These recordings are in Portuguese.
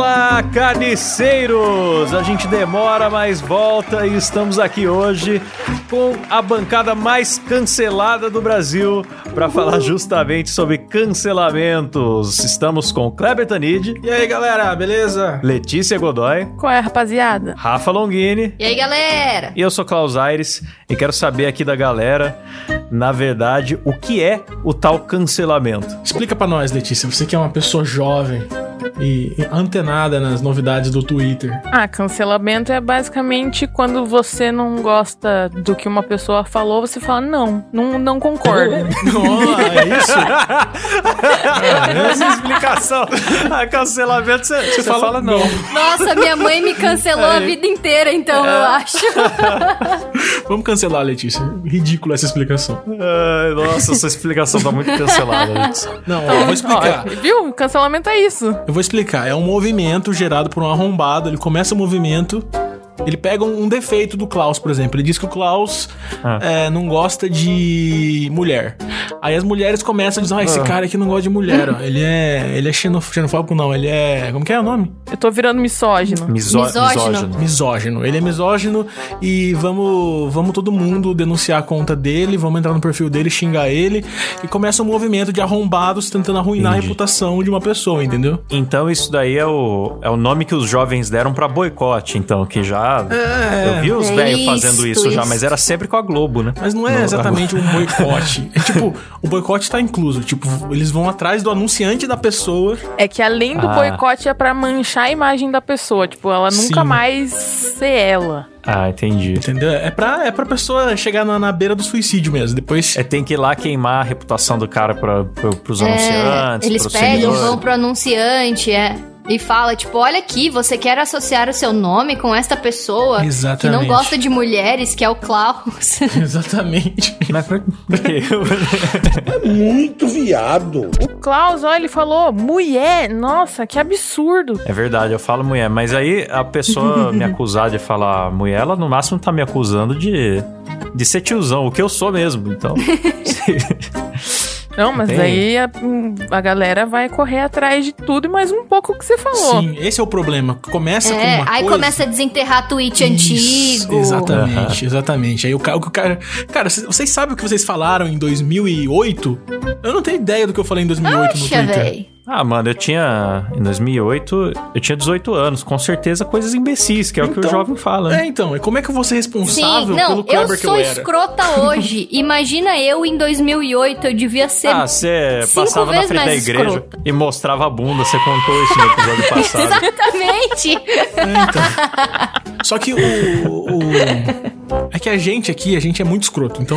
Olá, carniceiros! A gente demora, mas volta e estamos aqui hoje com a bancada mais cancelada do Brasil para falar justamente sobre cancelamentos. Estamos com Kleber Tanid. E aí, galera, beleza? Letícia Godoy. Qual é, rapaziada? Rafa Longini. E aí, galera? E eu sou Klaus Aires e quero saber aqui da galera, na verdade, o que é o tal cancelamento. Explica para nós, Letícia, você que é uma pessoa jovem e antenada nas novidades do Twitter. Ah, cancelamento é basicamente quando você não gosta do que uma pessoa falou, você fala, não, não, não concordo. oh, é isso? ah, essa explicação. A cancelamento, você, você fala, fala não. não. Nossa, minha mãe me cancelou é. a vida inteira, então, é. eu acho. Vamos cancelar, Letícia. Ridícula essa explicação. Ai, nossa, essa explicação tá muito cancelada, Letícia. Não, eu vou explicar. Ó, viu? Cancelamento é isso. Eu vou explicar. É um movimento gerado por um arrombado. Ele começa o movimento ele pega um, defeito do Klaus, por exemplo. Ele diz que o Klaus ah. é, não gosta de mulher. Aí as mulheres começam a dizer: ah, esse ah. cara aqui não gosta de mulher, ó. Ele é. Ele é xenofóbico, não. Ele é. Como que é o nome? Eu tô virando misógino. Miso misógino. misógino. Misógino. Ele é misógino e vamos, vamos todo mundo denunciar a conta dele, vamos entrar no perfil dele, xingar ele. E começa um movimento de arrombados tentando arruinar Entendi. a reputação de uma pessoa, entendeu? Então isso daí é o, é o nome que os jovens deram para boicote, então, que já é, eu vi os é velhos fazendo isso, isso, já, mas era sempre com a Globo, né? Mas não é no, exatamente um boicote. é tipo, o boicote tá incluso. Tipo, eles vão atrás do anunciante da pessoa. É que além do ah. boicote é para manchar a imagem da pessoa. Tipo, ela nunca Sim. mais ser ela. Ah, entendi. Entendeu? É pra, é pra pessoa chegar na, na beira do suicídio mesmo. Depois. É, tem que ir lá queimar a reputação do cara pra, pra, pros é, anunciantes. Eles pegam, vão pro anunciante, é e fala, tipo, olha aqui, você quer associar o seu nome com esta pessoa Exatamente. que não gosta de mulheres, que é o Klaus. Exatamente. Mas por quê? é muito viado. O Klaus, ó, ele falou mulher. Nossa, que absurdo. É verdade, eu falo mulher, mas aí a pessoa me acusar de falar mulher, ela no máximo tá me acusando de de ser tiozão, o que eu sou mesmo, então. Não, mas Tem. aí a, a, galera vai correr atrás de tudo e mais um pouco que você falou. Sim, esse é o problema. Começa é, com uma aí coisa... começa a desenterrar tweet Isso, antigo. Exatamente, exatamente. Aí o cara, o cara... Cara, vocês sabem o que vocês falaram em 2008? Eu não tenho ideia do que eu falei em 2008 Oxa, no Twitter. Véi. Ah, mano, eu tinha. Em 2008, eu tinha 18 anos. Com certeza coisas imbecis, que é então, o que o então, jovem fala. Né? É, então. E como é que eu vou ser responsável Sim, não, pelo Kleber que eu era? Eu sou escrota hoje. Imagina eu em 2008, eu devia ser. Ah, você passava na frente da igreja escrota. e mostrava a bunda. Você contou isso no episódio passado. Exatamente. É, então. Só que o, o. É que a gente aqui, a gente é muito escroto. Então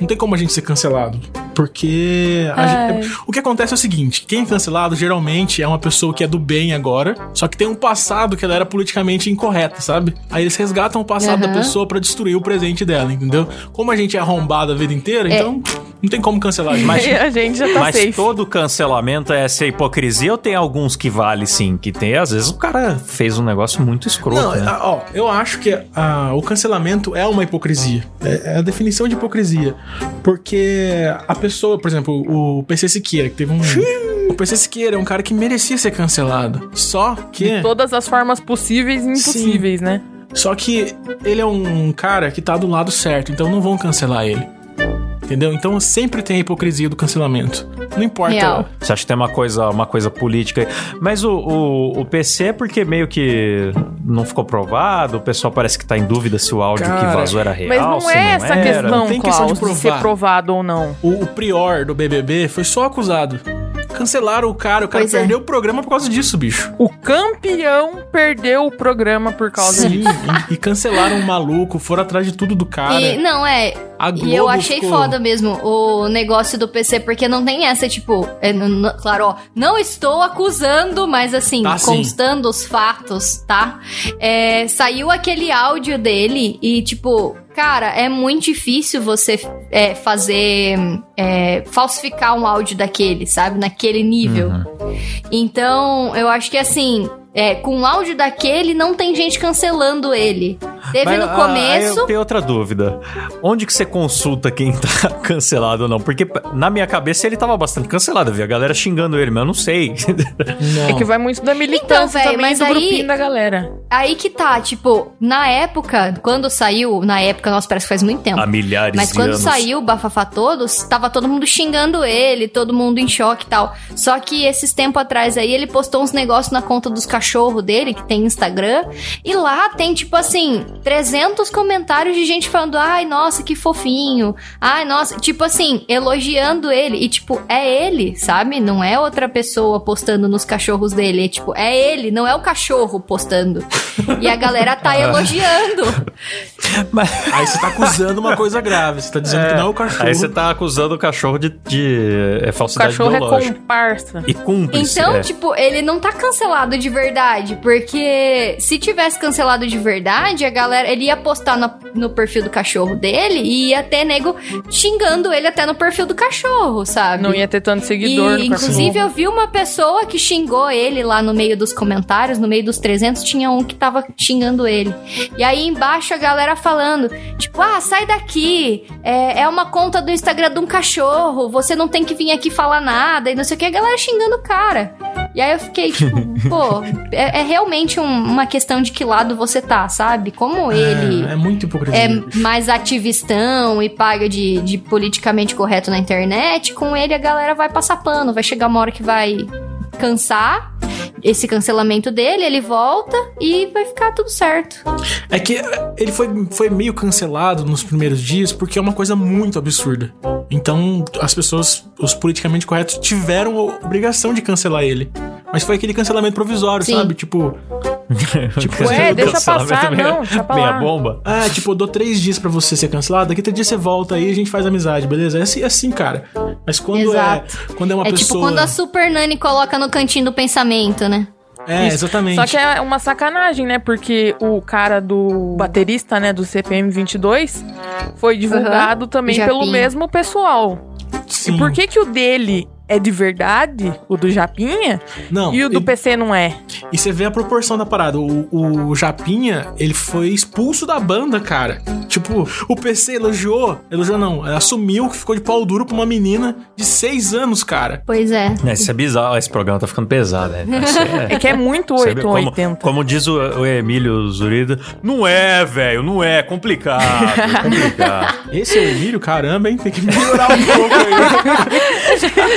não tem como a gente ser cancelado. Porque. Gente, o que acontece é o seguinte: quem é cancelado geralmente é uma pessoa que é do bem agora, só que tem um passado que ela era politicamente incorreta, sabe? Aí eles resgatam o passado uhum. da pessoa para destruir o presente dela, entendeu? Como a gente é arrombado a vida inteira, é. então não tem como cancelar. Mas a gente já tá Mas safe. todo cancelamento é essa hipocrisia ou tem alguns que vale sim? Que tem, às vezes o cara fez um negócio muito escroto. Não, né? ó, eu acho que a, o cancelamento é uma hipocrisia. É, é, a definição de hipocrisia. Porque a pessoa, por exemplo, o PC Siqueira, que teve um. O PC Siqueira é um cara que merecia ser cancelado. Só que. De todas as formas possíveis e impossíveis, Sim. né? Só que ele é um cara que tá do lado certo, então não vão cancelar ele entendeu? Então sempre tem a hipocrisia do cancelamento. Não importa. Real. Você acha que tem uma coisa, uma coisa política aí. Mas o, o, o, PC é porque meio que não ficou provado, o pessoal parece que tá em dúvida se o áudio Cara, que vazou era real. Mas não é não essa era. questão, não tem Klaus, questão de, provar. de ser provado ou não. O, o prior do BBB foi só acusado. Cancelaram o cara, o cara pois é. perdeu é. o programa por causa disso, bicho. O campeão perdeu o programa por causa Sim, disso. E, e cancelaram o maluco, foram atrás de tudo do cara. E, não, é. e eu achei ficou... foda mesmo o negócio do PC, porque não tem essa, tipo, é, claro, ó, não estou acusando, mas assim, tá, constando sim. os fatos, tá? É, saiu aquele áudio dele e, tipo, Cara, é muito difícil você é, fazer. É, falsificar um áudio daquele, sabe? Naquele nível. Uhum. Então, eu acho que assim. É, com o áudio daquele, não tem gente cancelando ele. Teve Mas, no ah, começo. eu tenho outra dúvida. Onde que você consulta quem tá cancelado ou não? Porque na minha cabeça ele tava bastante cancelado. Eu vi a galera xingando ele, mas eu não sei. Não. É que vai muito da militância então, véio, também mas do aí, grupinho da galera. Aí que tá, tipo, na época, quando saiu, na época, nossa, parece que faz muito tempo. Há milhares Mas de quando anos. saiu o Bafafá Todos, tava todo mundo xingando ele, todo mundo em choque e tal. Só que esses tempos atrás aí, ele postou uns negócios na conta dos cachorros dele, que tem Instagram, e lá tem, tipo assim, 300 comentários de gente falando, ai, nossa, que fofinho, ai, nossa, tipo assim, elogiando ele, e tipo, é ele, sabe? Não é outra pessoa postando nos cachorros dele, é tipo, é ele, não é o cachorro postando. E a galera tá elogiando. Mas... Aí você tá acusando uma coisa grave, você tá dizendo é, que não é o cachorro. Aí você tá acusando o cachorro de, de é, falsidade O cachorro é comparsa. E cúmplice. Então, é. tipo, ele não tá cancelado de verdade, porque se tivesse cancelado de verdade, a galera, ele ia postar no, no perfil do cachorro dele e ia ter nego xingando ele até no perfil do cachorro, sabe? Não ia ter tanto seguidor e, Inclusive, eu vi uma pessoa que xingou ele lá no meio dos comentários, no meio dos 300, tinha um que tava xingando ele. E aí embaixo a galera falando, tipo, ah, sai daqui, é, é uma conta do Instagram de um cachorro, você não tem que vir aqui falar nada, e não sei o que, a galera xingando o cara. E aí eu fiquei, tipo, pô, é, é realmente um, uma questão de que lado você tá, sabe? Como é, ele. É, é muito hipocrisia. É mais ativistão e paga de, de politicamente correto na internet, com ele a galera vai passar pano, vai chegar uma hora que vai cansar esse cancelamento dele, ele volta e vai ficar tudo certo. É que ele foi, foi meio cancelado nos primeiros dias porque é uma coisa muito absurda. Então, as pessoas, os politicamente corretos, tiveram a obrigação de cancelar ele. Mas foi aquele cancelamento provisório, Sim. sabe? Tipo. tipo, Ué, deixa passar, não, deixa pra Meia bomba. Ah, tipo, eu dou três dias para você ser cancelado, daqui três dias você volta aí e a gente faz amizade, beleza? É assim, é assim cara. Mas quando é quando é uma é pessoa... É tipo quando a Super Nani coloca no cantinho do pensamento, né? É, Isso. exatamente. Só que é uma sacanagem, né? Porque o cara do baterista, né, do CPM 22 foi divulgado uhum. também pelo mesmo pessoal. Sim. E por que que o dele é de verdade, o do Japinha, não, e o do e, PC não é. E você vê a proporção da parada. O, o Japinha, ele foi expulso da banda, cara. Tipo, o PC elogiou, elogiou não, assumiu que ficou de pau duro pra uma menina de seis anos, cara. Pois é. é isso é bizarro, esse programa tá ficando pesado, né? É, é que é muito 8 ou 80. Como diz o, o Emílio Zurida, não é, velho, não é, complicado, é complicado. Esse é o Emílio, caramba, hein? Tem que melhorar um pouco aí.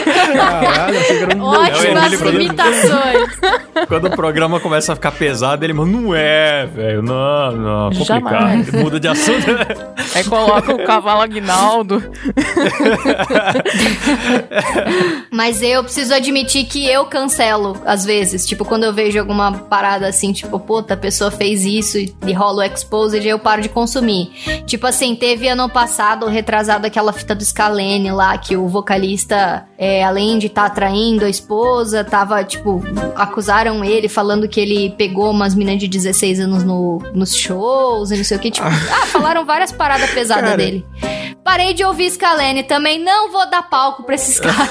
Caralho, achei que era um Ótimas é imitações. Quando o programa começa a ficar pesado, ele manda, não é, velho, não, não, complicado. Jamais. Muda de assunto. Aí coloca o cavalo Aguinaldo. Mas eu preciso admitir que eu cancelo, às vezes. Tipo, quando eu vejo alguma parada assim, tipo, puta, a pessoa fez isso e rola o exposed, eu paro de consumir. Tipo assim, teve ano passado, retrasado aquela fita do Scalene lá, que o vocalista é, além de estar tá atraindo a esposa, tava, tipo, acusaram ele falando que ele pegou umas meninas de 16 anos no, nos shows e não sei o que. Tipo, ah, falaram várias paradas pesadas Cara. dele. Parei de ouvir Scalene também, não vou dar palco pra esses caras.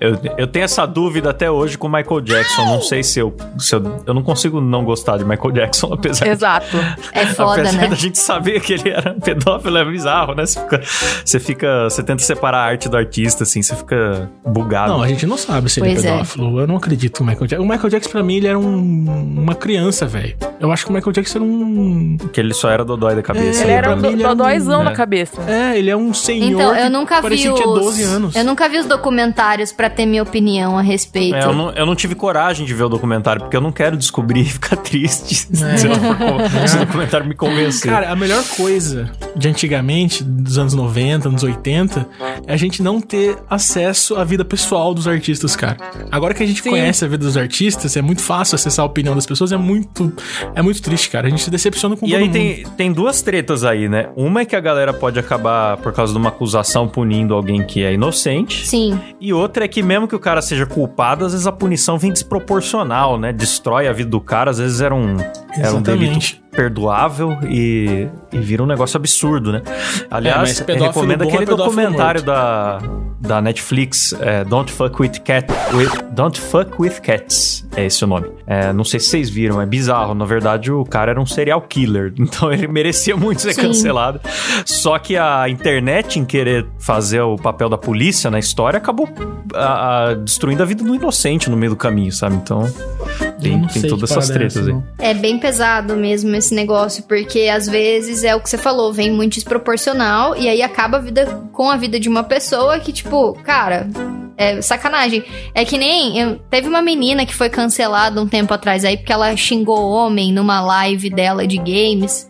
eu, eu tenho essa dúvida até hoje com o Michael Jackson. Não sei se eu, se eu. Eu não consigo não gostar de Michael Jackson, apesar Exato. De, é foda, apesar né? da gente saber que ele era pedófilo, é bizarro, né? Você fica, você fica. Você tenta separar a arte do artista, assim, você fica bugado. Não, a gente não sabe se pois ele é, é. pedófilo. Eu não acredito no Michael Jackson. O Michael Jackson, pra mim, ele era um, uma criança, velho. Eu acho que o Michael Jackson era um. Que ele só era dodói da cabeça. É, ele era um dodóizão um, na é. cabeça. É, ele é um senhor. Então, eu nunca vi. Os, 12 anos. Eu nunca vi os documentários pra ter minha opinião a respeito. É, eu, não, eu não tive coragem de ver o documentário, porque eu não quero descobrir e ficar triste é. se, o documentário me convencer. Cara, a melhor coisa de antigamente, dos anos 90, anos 80, é a gente não ter acesso à vida pessoal dos artistas, cara. Agora que a gente Sim. conhece a vida dos artistas, é muito fácil acessar a opinião das pessoas, é muito é muito triste, cara. A gente se decepciona com e todo aí mundo. tem, tem duas tretas aí, né? Uma é que a galera pode acabar, por causa de uma acusação, punindo alguém que é inocente. Sim. E outra é que mesmo que o cara seja culpado, às vezes a punição vem desproporcional, né? Destrói a vida do cara, às vezes era um, era um delito perdoável e, e vira um negócio absurdo, né? Aliás, é, recomendo aquele é documentário da da Netflix, é, Don't Fuck With Cat. With, Don't Fuck With Cats. É esse o nome. É, não sei se vocês viram, é bizarro. Na verdade, o cara era um serial killer. Então ele merecia muito ser Sim. cancelado. Só que a internet, em querer fazer o papel da polícia na história, acabou a, a, destruindo a vida do inocente no meio do caminho, sabe? Então. Tem, tem todas essas tretas aí. É bem pesado mesmo esse negócio, porque às vezes é o que você falou, vem muito desproporcional e aí acaba a vida com a vida de uma pessoa que, tipo, cara, é sacanagem. É que nem. Eu, teve uma menina que foi cancelada um tempo atrás aí porque ela xingou homem numa live dela de games.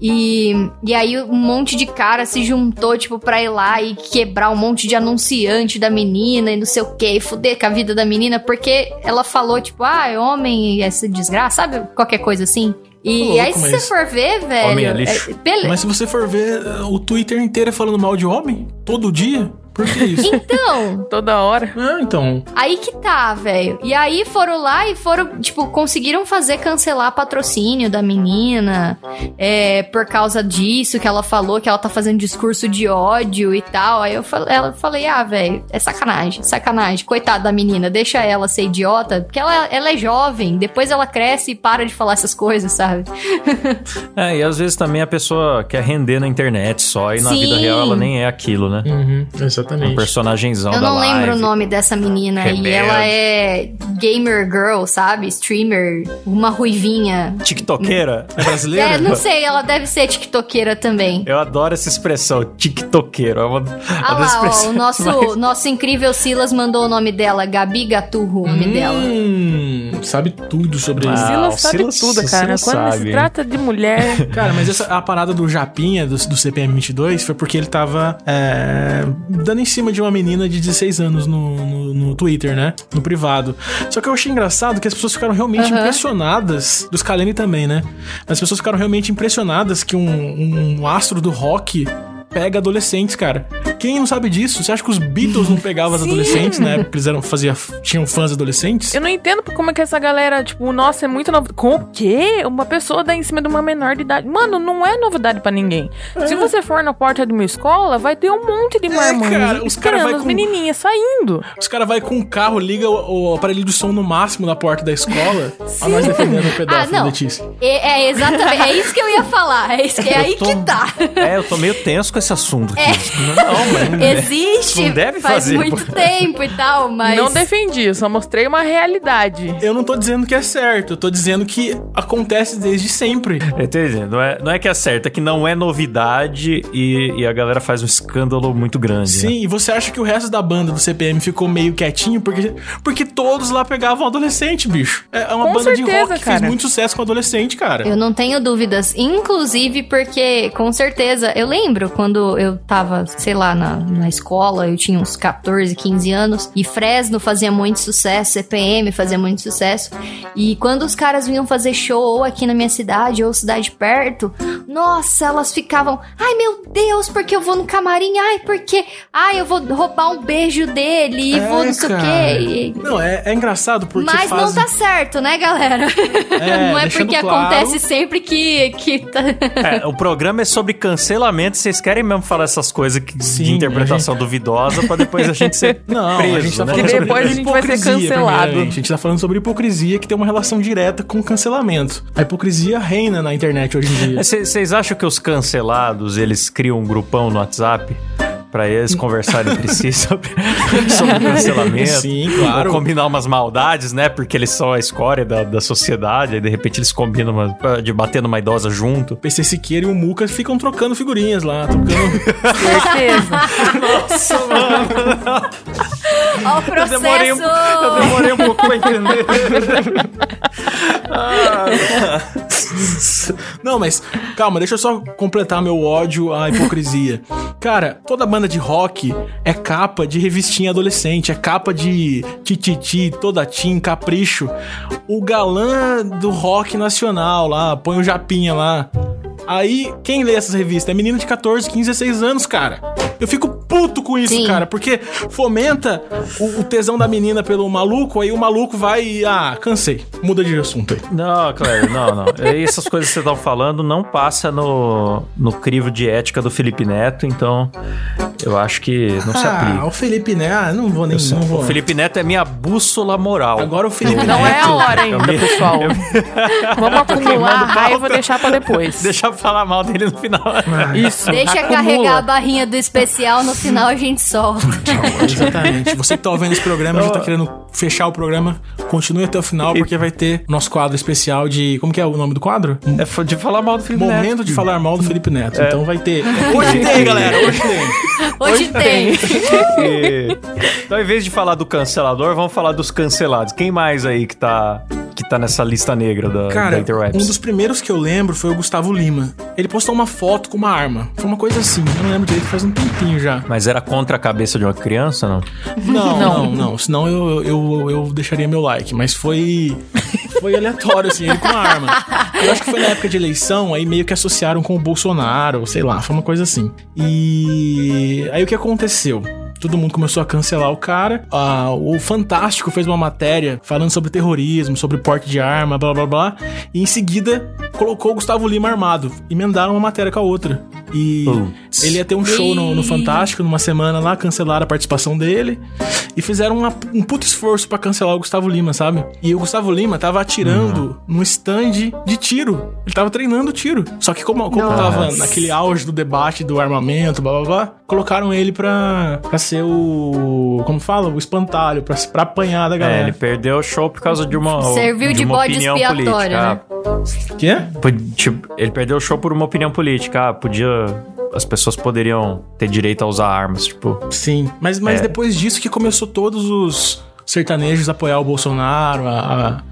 E, e aí um monte de cara se juntou, tipo, pra ir lá e quebrar um monte de anunciante da menina e não sei o que, e fuder com a vida da menina, porque ela falou, tipo, ah, é homem essa desgraça, sabe? Qualquer coisa assim. E louco, aí, se você for ver, velho. Homem é lixo. É, mas se você for ver o Twitter inteiro é falando mal de homem, todo dia. Por que isso? Então. Toda hora. Ah, então. Aí que tá, velho. E aí foram lá e foram, tipo, conseguiram fazer cancelar patrocínio da menina. É, por causa disso, que ela falou que ela tá fazendo discurso de ódio e tal. Aí eu falei, ela, falei ah, velho, é sacanagem, sacanagem. Coitada da menina, deixa ela ser idiota, porque ela, ela é jovem. Depois ela cresce e para de falar essas coisas, sabe? é, e às vezes também a pessoa quer render na internet só e na Sim. vida real ela nem é aquilo, né? Uhum, exatamente. Exatamente. Um personagemzão Eu não lembro live. o nome dessa menina. Rebelde. E ela é gamer girl, sabe? Streamer. Uma ruivinha. TikTokeira? É brasileira? É, não sei. Ela deve ser TikTokeira também. Eu adoro essa expressão, TikTokeiro. É uma, ah lá, ó, o nosso, mais... nosso incrível Silas mandou o nome dela. Gabi Gaturro, o nome hum, dela. Sabe tudo sobre isso. Ah, Silas sabe Silas, tudo, cara. Silas Quando sabe. se trata de mulher... Cara, mas essa, a parada do Japinha, do, do CPM 22, foi porque ele tava é, dando em cima de uma menina de 16 anos no, no, no, Twitter, né? No privado. Só que eu achei engraçado que as pessoas ficaram realmente uhum. impressionadas. Dos Kaleni também, né? As pessoas ficaram realmente impressionadas que um, um astro do rock pega adolescentes, cara. Quem não sabe disso? Você acha que os Beatles não pegavam as adolescentes, né? Porque eles eram, fazia, tinham fãs adolescentes? Eu não entendo como é que essa galera, tipo, nossa, é muito novo. Com o quê? Uma pessoa dá em cima de uma menor de idade. Mano, não é novidade para ninguém. É. Se você for na porta de uma escola, vai ter um monte de marmanjos é, cara, os cara vai com... menininhas saindo. Os caras vai com um carro, liga o, o, aparelho de som no máximo na porta da escola. a nós defendendo o pedófilo, ah, não. Letícia. É, é, exatamente. É isso que eu ia falar. É, isso, é aí tô, que tá. É, eu tô meio tenso com esse assunto aqui. É. Não, mas Existe. Não deve faz fazer. muito tempo e tal, mas. Não defendi, só mostrei uma realidade. Eu não tô dizendo que é certo, eu tô dizendo que acontece desde sempre. Entendi. Não é, não é que é certo, é que não é novidade e, e a galera faz um escândalo muito grande. Sim, né? e você acha que o resto da banda do CPM ficou meio quietinho porque, porque todos lá pegavam adolescente, bicho. É, é uma com banda certeza, de rock que fez muito sucesso com adolescente, cara. Eu não tenho dúvidas. Inclusive porque, com certeza, eu lembro quando eu tava, sei lá, na, na escola, eu tinha uns 14, 15 anos, e Fresno fazia muito sucesso, CPM fazia muito sucesso. E quando os caras vinham fazer show ou aqui na minha cidade ou cidade perto, nossa, elas ficavam, ai meu Deus, porque eu vou no camarim, ai, porque, ai, eu vou roubar um beijo dele e é, vou não sei o quê. Não, é, é engraçado porque. Mas faz... não tá certo, né, galera? É, não é porque claro... acontece sempre que. que tá... é, o programa é sobre cancelamento, vocês querem mesmo falar essas coisas que, Sim, de interpretação gente... duvidosa pra depois a gente ser não, preso, a gente tá né? falando depois a gente vai ser cancelado. A gente tá falando sobre hipocrisia que tem uma relação direta com cancelamento. A hipocrisia reina na internet hoje em dia. Vocês acham que os cancelados, eles criam um grupão no WhatsApp? Para eles conversarem entre si sobre, sobre cancelamento. Sim, claro. Ou combinar umas maldades, né? Porque eles são a escória da, da sociedade, aí de repente eles combinam uma, de bater numa idosa junto. PC Siqueira e o Muca ficam trocando figurinhas lá, trocando. Certeza. Nossa, mano. Ó, o processo. Eu demorei, um, eu demorei um pouco pra entender. ah, não, mas calma, deixa eu só completar meu ódio à hipocrisia. Cara, toda banda de rock é capa de revistinha adolescente, é capa de tititi, toda tim, capricho. O galã do rock nacional lá, põe o japinha lá. Aí, quem lê essas revistas? É menino de 14, 15, 16 anos, cara. Eu fico puto com isso, Sim. cara, porque fomenta o, o, tesão da menina pelo maluco, aí o maluco vai e, ah, cansei, muda de assunto aí. Não, Cléber, não, não. Essas coisas que você tá falando não passa no, no crivo de ética do Felipe Neto, então eu acho que não ah, se aplica. Ah, o Felipe Neto, ah, não vou nem... Não vou. O Felipe Neto é minha bússola moral. Agora o Felipe Não Neto, é a hora ainda, eu pessoal. Vamos acumular a raiva e deixar pra depois. Deixa eu falar mal dele no final. Isso. Deixa Acumula. carregar a barrinha do especial, no final a gente solta. Exatamente. Você que tá ouvindo esse programa, já tá querendo fechar o programa, continue até o final, porque vai ter nosso quadro especial de. Como que é o nome do quadro? É de falar mal do Felipe Momento Neto. Momento de falar mal do Felipe Neto. É. Então vai ter. Hoje tem, galera. Hoje tem. Hoje, Hoje tem. tem. então, em vez de falar do cancelador, vamos falar dos cancelados. Quem mais aí que tá que tá nessa lista negra da, Cara, da Interwebs? Um dos primeiros que eu lembro foi o Gustavo Lima. Ele postou uma foto com uma arma. Foi uma coisa assim, eu não lembro direito, faz um tempinho já. Mas era contra a cabeça de uma criança, não? Não, não, não. não. Senão eu, eu, eu deixaria meu like. Mas foi. Foi aleatório, assim, ele com uma arma. Eu acho que foi na época de eleição, aí meio que associaram com o Bolsonaro, sei lá, foi uma coisa assim. E aí o que aconteceu? Todo mundo começou a cancelar o cara. Ah, o Fantástico fez uma matéria falando sobre terrorismo, sobre porte de arma, blá blá blá. E em seguida colocou o Gustavo Lima armado. Emendaram uma matéria com a outra. E ele ia ter um show no, no, Fantástico numa semana lá, cancelaram a participação dele. E fizeram uma, um puto esforço para cancelar o Gustavo Lima, sabe? E o Gustavo Lima tava atirando uhum. no stand de tiro. Ele tava treinando tiro. Só que como, como tava naquele auge do debate do armamento, blá blá blá, colocaram ele pra, pra ser o. Como fala? O espantalho, pra, pra apanhar da galera. É, ele perdeu o show por causa de uma. Serviu de, de uma bode opinião expiatório, política. né? Quê? Tipo, ele perdeu o show por uma opinião política. Ah, podia as pessoas poderiam ter direito a usar armas, tipo. Sim, mas, mas é. depois disso que começou todos os sertanejos a apoiar o Bolsonaro, a, a,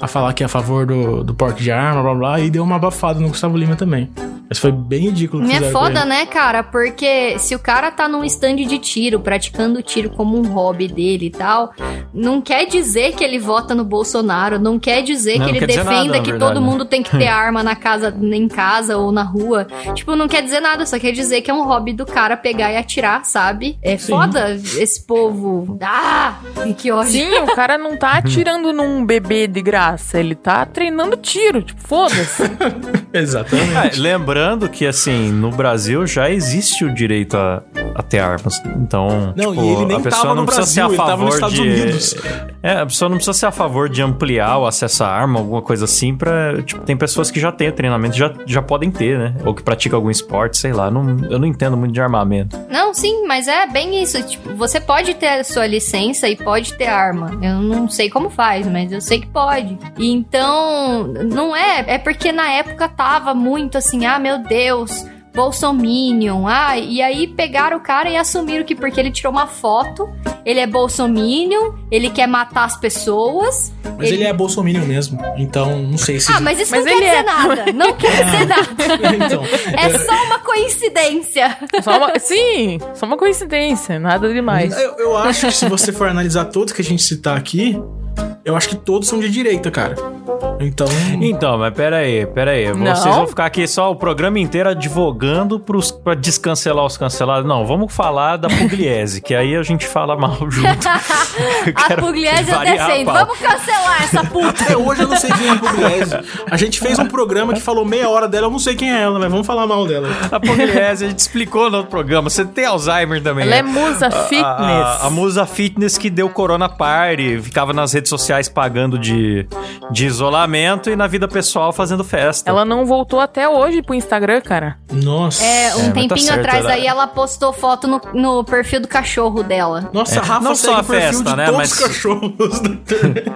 a falar que é a favor do, do porte de arma, blá blá, e deu uma abafada no Gustavo Lima também. Mas foi bem ridículo. Que é foda, né, cara? Porque se o cara tá num stand de tiro, praticando tiro como um hobby dele e tal, não quer dizer que ele vota no Bolsonaro, não quer dizer não, que ele defenda nada, que verdade, todo mundo tem que ter arma na casa, em casa ou na rua. Tipo, não quer dizer nada, só quer dizer que é um hobby do cara pegar e atirar, sabe? É Sim. foda esse povo. Ah, que ódio. Sim, o cara não tá atirando num bebê de graça, ele tá treinando tiro, tipo, foda-se. Exatamente. É, lembrando que, assim, no Brasil já existe o direito a, a ter armas. Então, não, tipo, e ele nem a pessoa não precisa Brasil, ser a favor de. É, a pessoa não precisa ser a favor de ampliar o acesso à arma, alguma coisa assim, pra. Tipo, tem pessoas que já têm treinamento, já, já podem ter, né? Ou que praticam algum esporte, sei lá. Não, eu não entendo muito de armamento. Não, sim, mas é bem isso. Tipo, você pode ter a sua licença e pode ter arma. Eu não sei como faz, mas eu sei que pode. E então, não é. É porque na época tava muito assim, ah, meu Deus, Bolsominion. Ah, e aí pegaram o cara e assumiram que porque ele tirou uma foto, ele é Bolsominion, ele quer matar as pessoas. Mas ele, ele é Bolsominion mesmo, então não sei se. Ah, mas isso mas não quer dizer é... nada. Não quer dizer nada. então, é só uma coincidência. Só uma... Sim, só uma coincidência, nada demais. Eu, eu acho que se você for analisar todos que a gente citar aqui, eu acho que todos são de direita, cara. Então. Então, mas pera aí, pera aí. Não. Vocês vão ficar aqui só o programa inteiro advogando pros, pra descancelar os cancelados. Não, vamos falar da Pugliese, que aí a gente fala mal junto. a Pugliese eu defendo. Vamos cancelar essa puta. Até hoje eu não sei quem é a Pugliese. A gente fez um programa que falou meia hora dela, eu não sei quem é ela, mas vamos falar mal dela. A Pugliese, a gente explicou no outro programa. Você tem Alzheimer também. Ela é né? musa fitness. A, a, a musa fitness que deu Corona Party, ficava nas redes sociais pagando de, de isolamento e na vida pessoal fazendo festa. Ela não voltou até hoje pro Instagram, cara. Nossa. É, um é, tá tempinho tá certo, atrás aí ela postou foto no, no perfil do cachorro dela. Nossa, é, Rafa não só a festa, né, mas cachorros da internet.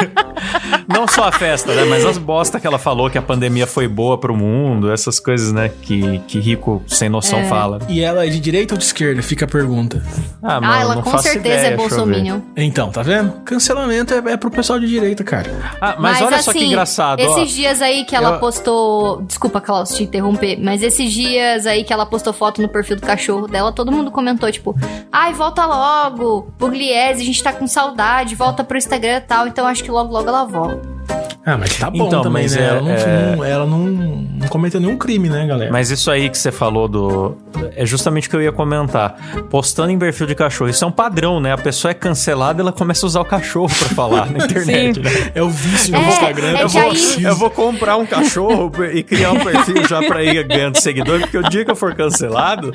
não só a festa, né, mas as bosta que ela falou que a pandemia foi boa pro mundo, essas coisas, né, que, que rico sem noção é. fala. E ela é de direita ou de esquerda? Fica a pergunta. Ah, ah mano, ah ela com certeza é ideia, é bolsominion. Então, tá vendo? Cancelamento é, é pro pessoal de direita, cara. Ah, mas, mas olha assim, só que assim, engraçado. Esses ó, dias aí que ela eu... postou. Desculpa, Klaus, te interromper. Mas esses dias aí que ela postou foto no perfil do cachorro dela, todo mundo comentou, tipo, ai, volta logo, Pugliese, a gente tá com saudade, volta pro Instagram e tal. Então acho que logo, logo ela volta. Ah, mas tá bom então, também, né? É, ela, não, é... não, ela não, não, cometeu nenhum crime, né, galera? Mas isso aí que você falou do... É justamente o que eu ia comentar. Postando em perfil de cachorro. Isso é um padrão, né? A pessoa é cancelada, ela começa a usar o cachorro pra falar na internet, né? É o vício do é, Instagram. É eu, vou, aí... eu vou comprar um cachorro e criar um perfil já pra ir ganhando seguidor, porque o dia que eu for cancelado...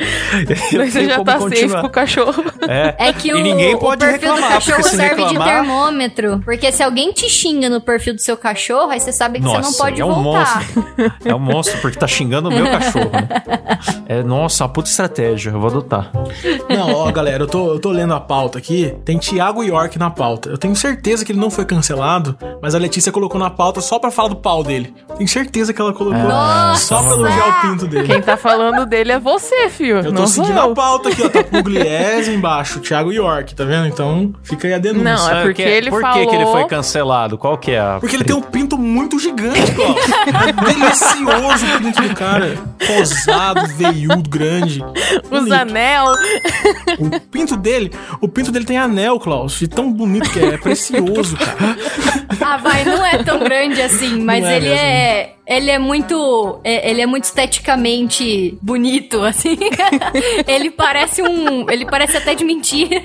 Mas você já tá continuar. safe pro cachorro. É, é que o, ninguém pode o perfil reclamar, do cachorro serve reclamar... de termômetro. Porque se alguém te xinga no perfil do seu cachorro, aí você sabe que nossa, você não pode é um voltar. Monstro. É um monstro, porque tá xingando o meu cachorro. Né? É, nossa, uma puta estratégia. Eu vou adotar. Não, ó, galera, eu tô, eu tô lendo a pauta aqui. Tem Thiago York na pauta. Eu tenho certeza que ele não foi cancelado, mas a Letícia colocou na pauta só pra falar do pau dele. Tenho certeza que ela colocou é. só pra elogiar o pinto dele. Quem tá falando dele é você, filho. Eu tô seguindo a pauta aqui, ó. Tá Pugliese embaixo, Thiago York, tá vendo? Então fica aí a denúncia. Não, é porque ele Por falou... que ele foi cancelado? Qual que é a... Porque ele tem um pinto muito gigante, ó. É delicioso o pinto do cara. Posado, veiudo, grande. Os anel. O pinto dele, o pinto dele tem anel, Klaus. E tão bonito que é, é precioso, cara. Ah, vai, não é tão grande assim, mas é ele mesmo. é ele é muito. É, ele é muito esteticamente bonito, assim. ele parece um. Ele parece até de mentira.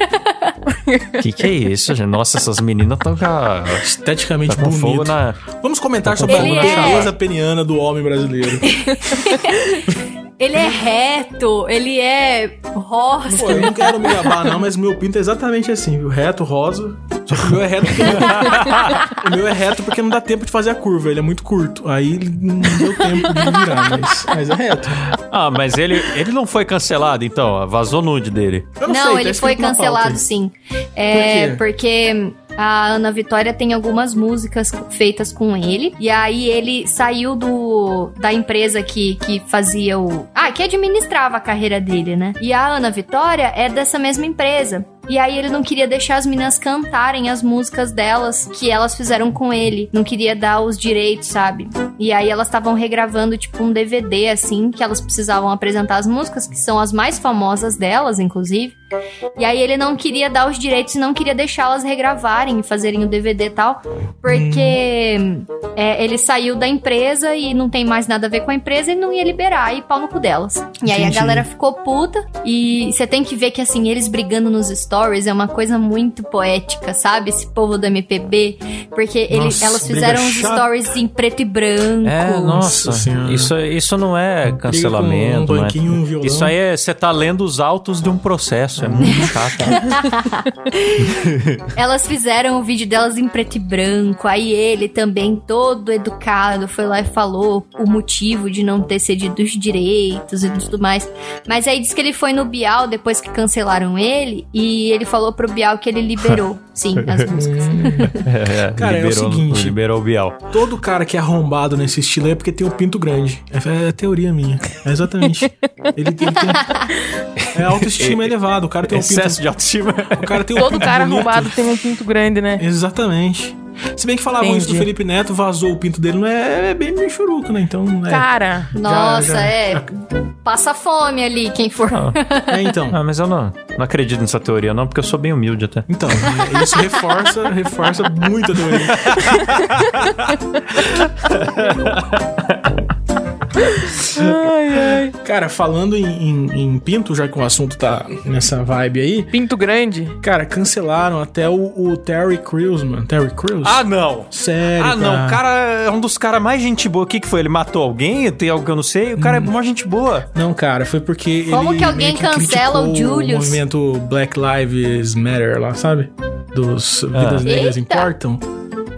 Que que é isso, gente? Nossa, essas meninas estão com. Esteticamente tá bonito. Na... Vamos comentar tá sobre a beleza é... peniana do homem brasileiro. Ele é reto, ele é rosa. Pô, eu não quero me gabar, não, mas meu pinto é exatamente assim, viu? Reto, rosa. Só que o meu é reto porque. o meu é reto porque não dá tempo de fazer a curva, ele é muito curto. Aí não deu tempo de virar, mas, mas é reto. Ah, mas ele, ele não foi cancelado, então? Vazou nude dele. não, não sei, tá ele tá foi cancelado sim. É, Por porque a Ana Vitória tem algumas músicas feitas com ele. E aí ele saiu do da empresa que, que fazia o. Ah, que administrava a carreira dele, né? E a Ana Vitória é dessa mesma empresa. E aí ele não queria deixar as meninas cantarem as músicas delas que elas fizeram com ele. Não queria dar os direitos, sabe? E aí elas estavam regravando tipo um DVD assim, que elas precisavam apresentar as músicas que são as mais famosas delas, inclusive. E aí ele não queria dar os direitos e não queria deixá-las regravarem e fazerem o DVD e tal, porque é, ele saiu da empresa e não tem mais nada a ver com a empresa e não ia liberar e pau no cu delas. E aí a galera ficou puta e você tem que ver que assim, eles brigando nos stories é uma coisa muito poética, sabe? Esse povo do MPB, porque ele, elas fizeram os stories em preto e branco. É, nossa, isso, isso não é cancelamento, um um Isso aí é você tá lendo os autos de um processo. Isso é muito chato. Elas fizeram o vídeo delas em preto e branco. Aí ele também, todo educado, foi lá e falou o motivo de não ter cedido os direitos e tudo mais. Mas aí disse que ele foi no Bial depois que cancelaram ele. E ele falou pro Bial que ele liberou, sim, as músicas. é, é, cara, liberou, é o seguinte: liberou o Bial. Todo cara que é arrombado nesse estilo é porque tem um pinto grande. É, é teoria minha. É exatamente. ele, ele tem. É autoestima elevado cara tem um Excesso pinto... de autoestima. O cara tem um Todo cara bonito. arrombado tem um pinto grande, né? Exatamente. Se bem que falavam Entendi. isso do Felipe Neto, vazou o pinto dele, não é, é bem churuca, né? Então. É, Cara. Nossa, já, já... é. Passa fome ali, quem for. Ah. É, então. Ah, mas eu não, não acredito nessa teoria, não, porque eu sou bem humilde até. Então, isso reforça, reforça muito a teoria. ai, ai. Cara, falando em, em, em, pinto, já que o assunto tá nessa vibe aí. Pinto grande. Cara, cancelaram até o, o Terry Crews, mano. Terry Crews? Ah, não. Sério. Ah, não. O cara é um dos caras mais gente boa. O que, que foi? Ele matou alguém? Tem algo que eu não sei? O cara hum. é uma gente boa. Não, cara, foi porque. Como que alguém que cancela o Julius? O movimento Black Lives Matter lá, sabe? Dos ah. Vidas Negras Importam.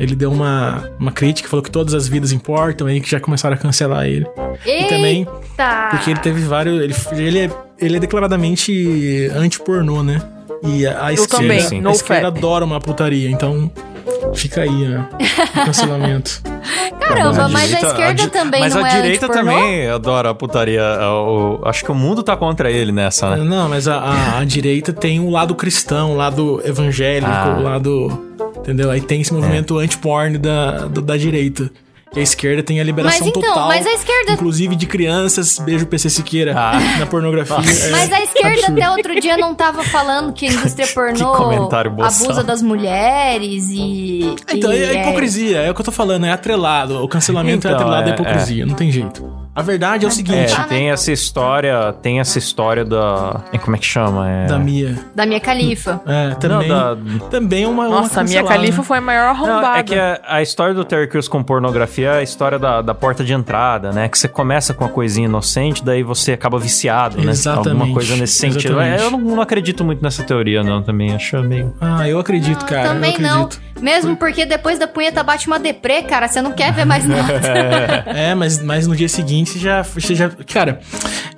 Ele deu uma, uma crítica, falou que todas as vidas importam, aí que já começaram a cancelar ele. Eita. E também porque ele teve vários. Ele, ele, é, ele é declaradamente anti-pornô, né? E a, a esquerda, também, a esquerda adora uma putaria, então fica aí né? o cancelamento. Caramba, mas a, direita, a esquerda a, também mas não é Mas a direita também adora a putaria. O, acho que o mundo tá contra ele nessa, né? Não, mas a, a direita tem o um lado cristão, o um lado evangélico, o ah. um lado Entendeu? Aí tem esse movimento é. anti-porn da, da, da, direita. E a esquerda tem a liberação mas, então, total. Mas a esquerda. Inclusive de crianças, beijo PC Siqueira, ah. na pornografia. É, mas a esquerda absurdo. até outro dia não tava falando que a indústria pornô abusa das mulheres e. Então, e é, é hipocrisia, é o que eu tô falando, é atrelado. O cancelamento é então, é atrelado à hipocrisia, não tem jeito. A verdade é o seguinte. É, tem essa história, tem essa história da. Como é que chama? É... Da Mia. Da Mia Califa. É, também. Não, da... Também uma. Nossa, uma a Mia Califa foi a maior arrombada. Não, é que a, a, história do Terry Crews com pornografia é a história da, da porta de entrada, né? Que você começa com uma coisinha inocente, daí você acaba viciado, né? Exatamente. Alguma coisa nesse sentido. É, eu não, não, acredito muito nessa teoria, não, também. Acho meio. Ah, eu acredito, cara. Também eu acredito. não. Mesmo porque depois da punheta bate uma deprê, cara. Você não quer ver mais nada. é, mas, mas no dia seguinte já, você já. Cara,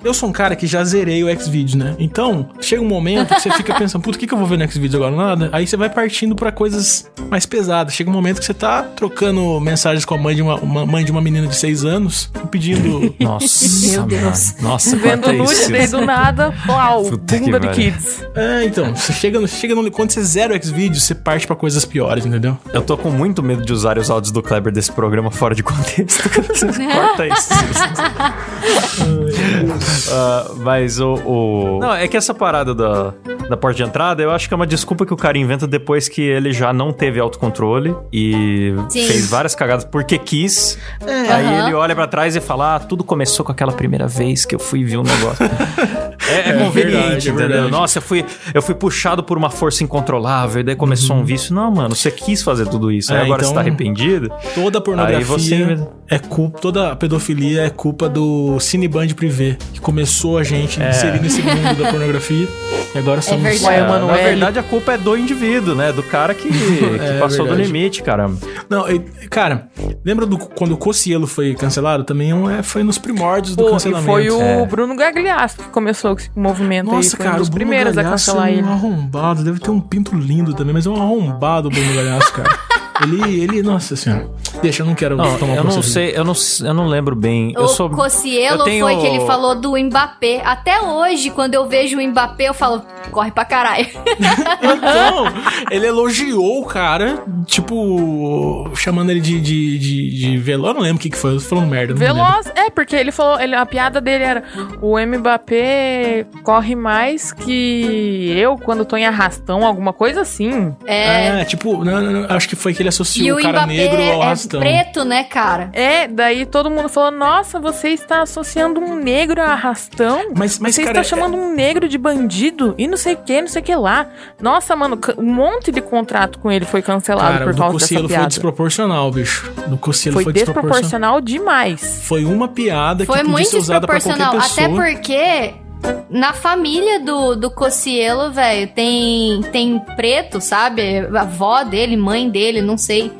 eu sou um cara que já zerei o Xvideos, né? Então, chega um momento que você fica pensando, puta, o que, que eu vou ver no Xvideos agora? Nada. Aí você vai partindo para coisas mais pesadas. Chega um momento que você tá trocando mensagens com a mãe de uma, uma mãe de uma menina de 6 anos, pedindo. Nossa, meu Deus. Nossa, Vendo nude daí do nada. Uau, bunda de kids. É, então, você chega, chega no, quando você zera o Xvideos, você parte para coisas piores, entendeu? Entendeu? Eu tô com muito medo de usar os áudios do Kleber desse programa fora de contexto. Corta isso. uh, mas o, o, Não, é que essa parada da, da porta de entrada, eu acho que é uma desculpa que o cara inventa depois que ele já não teve autocontrole e Sim. fez várias cagadas porque quis. É. Aí ele olha para trás e fala: ah, tudo começou com aquela primeira vez que eu fui ver um negócio. é, é, é, conveniente, verdade, entendeu? É Nossa, eu fui, eu fui puxado por uma força incontrolável e daí começou uhum. um vício. Não, mano, você quis fazer tudo isso. É, aí agora então, você tá arrependido. Toda a pornografia você... é culpa, toda a pedofilia é culpa do Cineband Que começou a gente é. inserir nesse mundo da pornografia. E agora é somos... É verdade. É, na verdade, a culpa é do indivíduo, né? Do cara que, que é passou verdade. do limite, caramba. Não, cara, lembra do, quando o Cocielo foi cancelado? Também é, foi nos primórdios do Pô, cancelamento. foi o Bruno Gagliasso que começou esse movimento Nossa, aí. Foi cara, um dos primeiros a cancelar ele. É um arrombado, deve ter um pinto lindo também, mas é um arrombado o Bruno Gagliasso, cara. Ele, ele, nossa senhora. Deixa, eu não quero não, tomar Eu não sei, eu não, eu não lembro bem. O eu sou, Cocielo tenho... foi que ele falou do Mbappé. Até hoje, quando eu vejo o Mbappé, eu falo, corre pra caralho. então, ele elogiou o cara, tipo, chamando ele de, de, de, de veloz. Eu não lembro o que, que foi, eu falando merda. Veloz, é, porque ele falou, ele, a piada dele era: o Mbappé corre mais que eu quando tô em arrastão, alguma coisa assim. É. É, tipo, não, não, acho que foi que ele associou o cara Mbappé negro ao é arrastão. preto, né, cara? É, daí todo mundo falou: Nossa, você está associando um negro a arrastão? Mas, mas você cara, está chamando é... um negro de bandido e não sei o que, não sei o que lá. Nossa, mano, um monte de contrato com ele foi cancelado cara, por causa dessa piada. foi desproporcional, bicho. Do Cossielo foi, foi desproporcional, desproporcional demais. Foi uma piada foi que podia ser usada pra qualquer pessoa. Até porque na família do, do Cocielo, velho, tem, tem preto, sabe? A avó dele, mãe dele, não sei.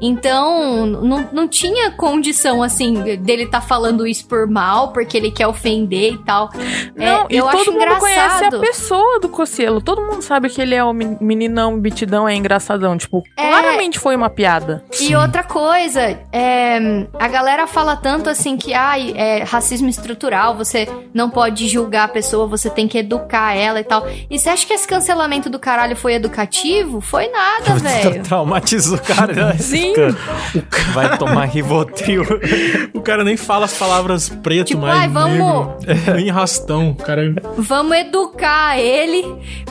Então, não, não tinha condição, assim, dele tá falando isso por mal, porque ele quer ofender e tal. É, não, é, eu todo acho mundo engraçado. conhece a pessoa do Cocielo. Todo mundo sabe que ele é o meninão, bitidão, é engraçadão. Tipo, é... claramente foi uma piada. E Sim. outra coisa, é, a galera fala tanto assim que, ah, é racismo estrutural, você não pode julgar pessoa, você tem que educar ela e tal. E você acha que esse cancelamento do caralho foi educativo? Foi nada, velho. Traumatiza o cara. Né? Sim. O cara vai tomar Rivotril. o cara nem fala as palavras preto, tipo, mas ai, vamos... nem rastão. Cara... Vamos educar ele,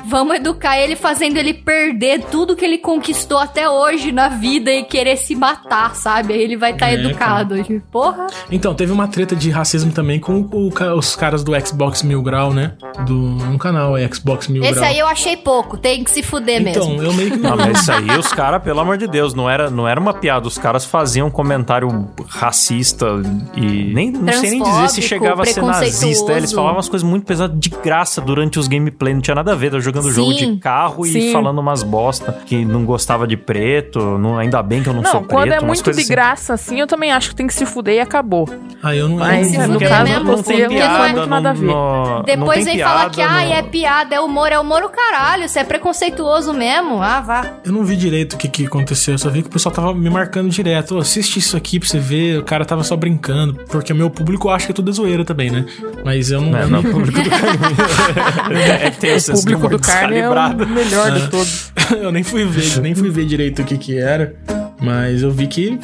vamos educar ele fazendo ele perder tudo que ele conquistou até hoje na vida e querer se matar, sabe? Aí ele vai estar tá é, educado. Cara. Porra. Então, teve uma treta de racismo também com o, os caras do Xbox Mil Grau, né? Do um canal, é Xbox Mil Esse Grau. aí eu achei pouco, tem que se fuder então, mesmo. Então, eu meio que não. mas isso aí, os caras, pelo amor de Deus, não era, não era uma piada. Os caras faziam um comentário racista e nem não sei nem dizer se chegava a ser nazista. Eles falavam umas coisas muito pesadas de graça durante os gameplay, não tinha nada a ver. Eu jogando sim, jogo de carro sim. e falando umas bosta que não gostava de preto. Não, ainda bem que eu não, não sou preto. Quando é muito de assim. graça, assim, eu também acho que tem que se fuder e acabou. Ah, eu não Mas, eu não, no caso, mesmo, não tem piada, não, nada a ver. No, Depois vem falar que, ah, é piada, é humor, é humor o caralho, você é preconceituoso mesmo, ah, vá. Eu não vi direito o que, que aconteceu, eu só vi que o pessoal tava me marcando direto, oh, assiste isso aqui pra você ver, o cara tava só brincando, porque o meu público acha que é tudo zoeira também, né? Mas eu não... Não, não, o público do carne. É, é o público do carne é o melhor de todos. eu nem fui ver, nem fui ver direito o que que era, mas eu vi que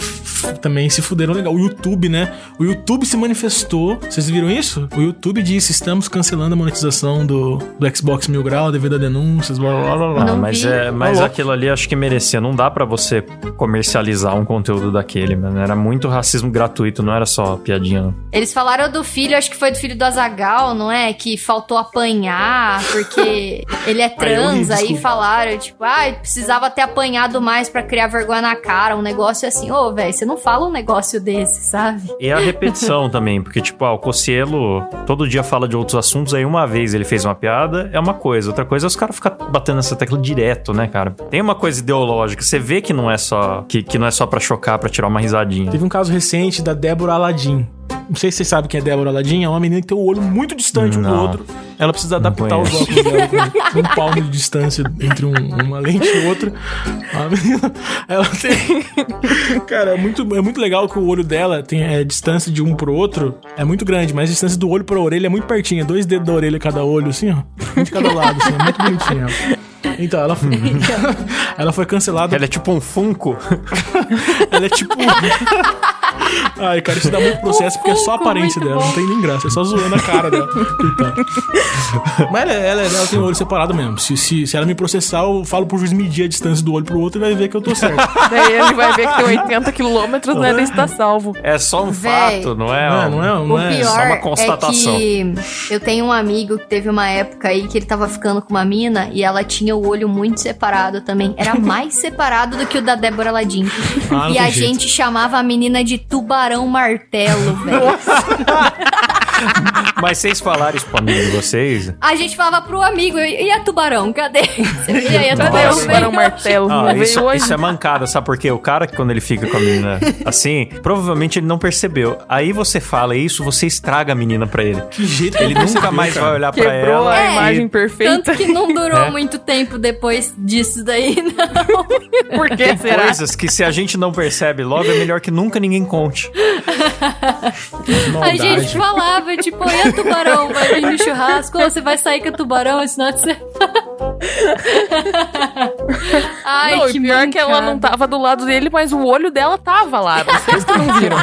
também se fuderam legal. O YouTube, né? O YouTube se manifestou. Vocês viram isso? O YouTube disse: estamos cancelando a monetização do, do Xbox Mil Grau devido a denúncias, blá blá blá. blá. mas é, mas aquilo ali acho que merecia. Não dá para você comercializar um conteúdo daquele, mano. Era muito racismo gratuito, não era só piadinha. Não. Eles falaram do filho, acho que foi do filho do Azagal, não é? Que faltou apanhar porque ele é trans. aí, aí falaram, tipo, ah, precisava ter apanhado mais para criar vergonha na cara. Um negócio assim, ô, oh, velho, você não fala um negócio desse, sabe? E a repetição também, porque, tipo, ah, o Cocielo todo dia fala de outros assuntos, aí uma vez ele fez uma piada, é uma coisa. Outra coisa é os caras ficam batendo nessa tecla direto, né, cara? Tem uma coisa ideológica, você vê que não é só que, que não é só para chocar, para tirar uma risadinha. Teve um caso recente da Débora Aladim. Não sei se vocês sabem quem é Débora Aladim. É uma menina que tem o um olho muito distante não. um do outro. Ela precisa adaptar os óculos dela com um palmo de distância entre um, uma lente e outra. A menina, ela tem. Cara, é muito, é muito legal que o olho dela tem é, distância de um pro outro. É muito grande, mas a distância do olho pra orelha é muito pertinha. Dois dedos da orelha cada olho, assim, ó. Um de cada lado, assim. É muito bonitinho. Então, ela, ela foi cancelada. Ela é tipo um Funko. ela é tipo. Ai, cara, isso dá muito processo porque é só a aparência dela, bom. não tem nem graça, é só zoando a cara dela. Mas ela, ela, ela, tem o olho separado mesmo. Se, se, se ela me processar, eu falo pro juiz medir a distância do olho pro outro e vai ver que eu tô certo. Daí ele vai ver que tem 80 quilômetros, né? Ele está salvo. É só um Véi, fato, não é? Não, é, não é, não o é pior só uma constatação. É que eu tenho um amigo que teve uma época aí que ele tava ficando com uma mina e ela tinha o olho muito separado também. Era mais separado do que o da Débora Ladim. Ah, e a jeito. gente chamava a menina de tubarão martelo, velho. Mas vocês falaram isso pro amigo de vocês? A gente falava pro amigo, e a tubarão? Cadê? E aí, a tubarão, tubarão martelo. Ah, isso, isso, é mancada, sabe por quê? O cara, quando ele fica com a menina assim, provavelmente ele não percebeu. Aí você fala isso, você estraga a menina pra ele. Que jeito que ele nunca mais cara. vai olhar Quebrou pra ela. a é, imagem perfeita. Tanto que não durou é. muito tempo depois disso daí, não. por que Tem será? coisas que se a gente não percebe logo, é melhor que nunca ninguém conte. a gente falava, tipo, e tubarão? Vai vir no churrasco? Ou você vai sair com o tubarão esse final de semana? Ai, não, que pior mancada. que ela não tava do lado dele, mas o olho dela tava lá. Vocês que não viram.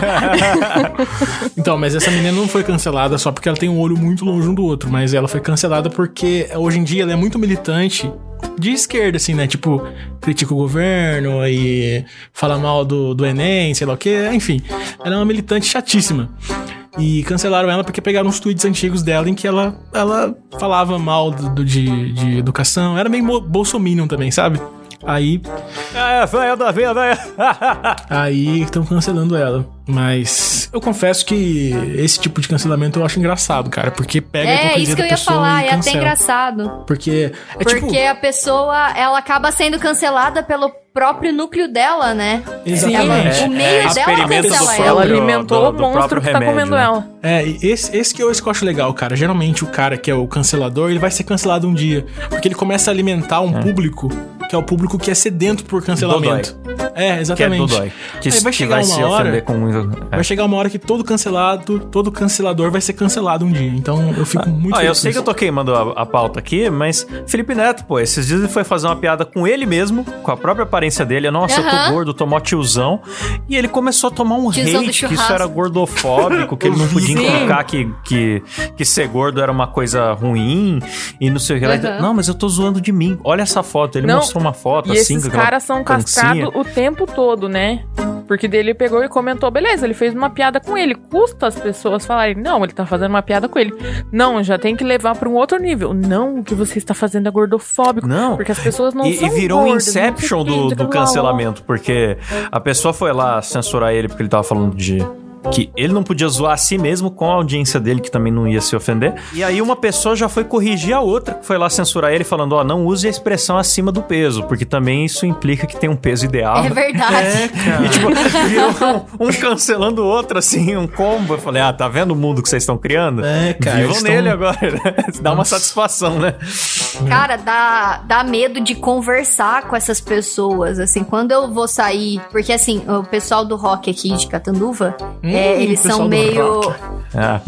então, mas essa menina não foi cancelada só porque ela tem um olho muito longe um do outro, mas ela foi cancelada porque hoje em dia ela é muito militante de esquerda, assim, né? Tipo, critica o governo e fala mal do, do Enem, sei lá o quê. Enfim, ela é uma militante chatíssima. E cancelaram ela porque pegaram uns tweets antigos dela em que ela, ela falava mal do, do de, de educação. Era meio bolsominion também, sabe? Aí. É, velha da vida. aí estão cancelando ela. Mas eu confesso que esse tipo de cancelamento eu acho engraçado, cara. Porque pega é, a É, isso que eu ia falar, é até engraçado. Porque. É porque tipo... a pessoa, ela acaba sendo cancelada pelo próprio núcleo dela, né? Exatamente. Ela, o meio é, dela cancela ela. Ela alimentou do, do, o monstro que tá remédio, comendo né? ela. É, esse, esse que eu, esse que eu acho legal, cara. Geralmente o cara que é o cancelador, ele vai ser cancelado um dia. Porque ele começa a alimentar um é. público que é o público que é sedento por cancelamento. Dodói. É, exatamente. Que é Dodói. Que, Aí vai chegar vai uma hora. Com... É. Vai chegar uma hora que todo cancelado, todo cancelador vai ser cancelado um dia. Então eu fico ah, muito. Ah, eu sei que eu tô queimando a, a pauta aqui, mas Felipe Neto, pô, esses dias ele foi fazer uma piada com ele mesmo, com a própria aparência dele. Nossa, uhum. eu tô gordo, tô mó tiozão. E ele começou a tomar um tiozão hate que isso era gordofóbico, que ele não podia colocar que, que, que ser gordo era uma coisa ruim e não sei o que. Uhum. Não, mas eu tô zoando de mim. Olha essa foto. Ele não, mostrou uma foto e assim. Esses caras são castrados o tempo todo, né? Porque dele pegou e comentou, beleza, ele fez uma piada com ele. Custa as pessoas falarem, não, ele tá fazendo uma piada com ele. Não, já tem que levar para um outro nível. Não, o que você está fazendo é gordofóbico. Não. Porque as pessoas não e, são E virou gordas, Inception do, do cancelamento, porque a pessoa foi lá censurar ele porque ele tava falando de que ele não podia zoar a si mesmo com a audiência dele, que também não ia se ofender. E aí uma pessoa já foi corrigir a outra, que foi lá censurar ele, falando: Ó, oh, não use a expressão acima do peso, porque também isso implica que tem um peso ideal. É verdade. É, cara. E tipo, virou um, um, cancelando o outro, assim, um combo. Eu falei: Ah, tá vendo o mundo que vocês estão criando? É, cara. Vivam nele agora, né? Dá uma satisfação, né? Cara, dá, dá medo de conversar com essas pessoas, assim, quando eu vou sair, porque assim, o pessoal do rock aqui de Catanduva, hum. É, eles são meio. É.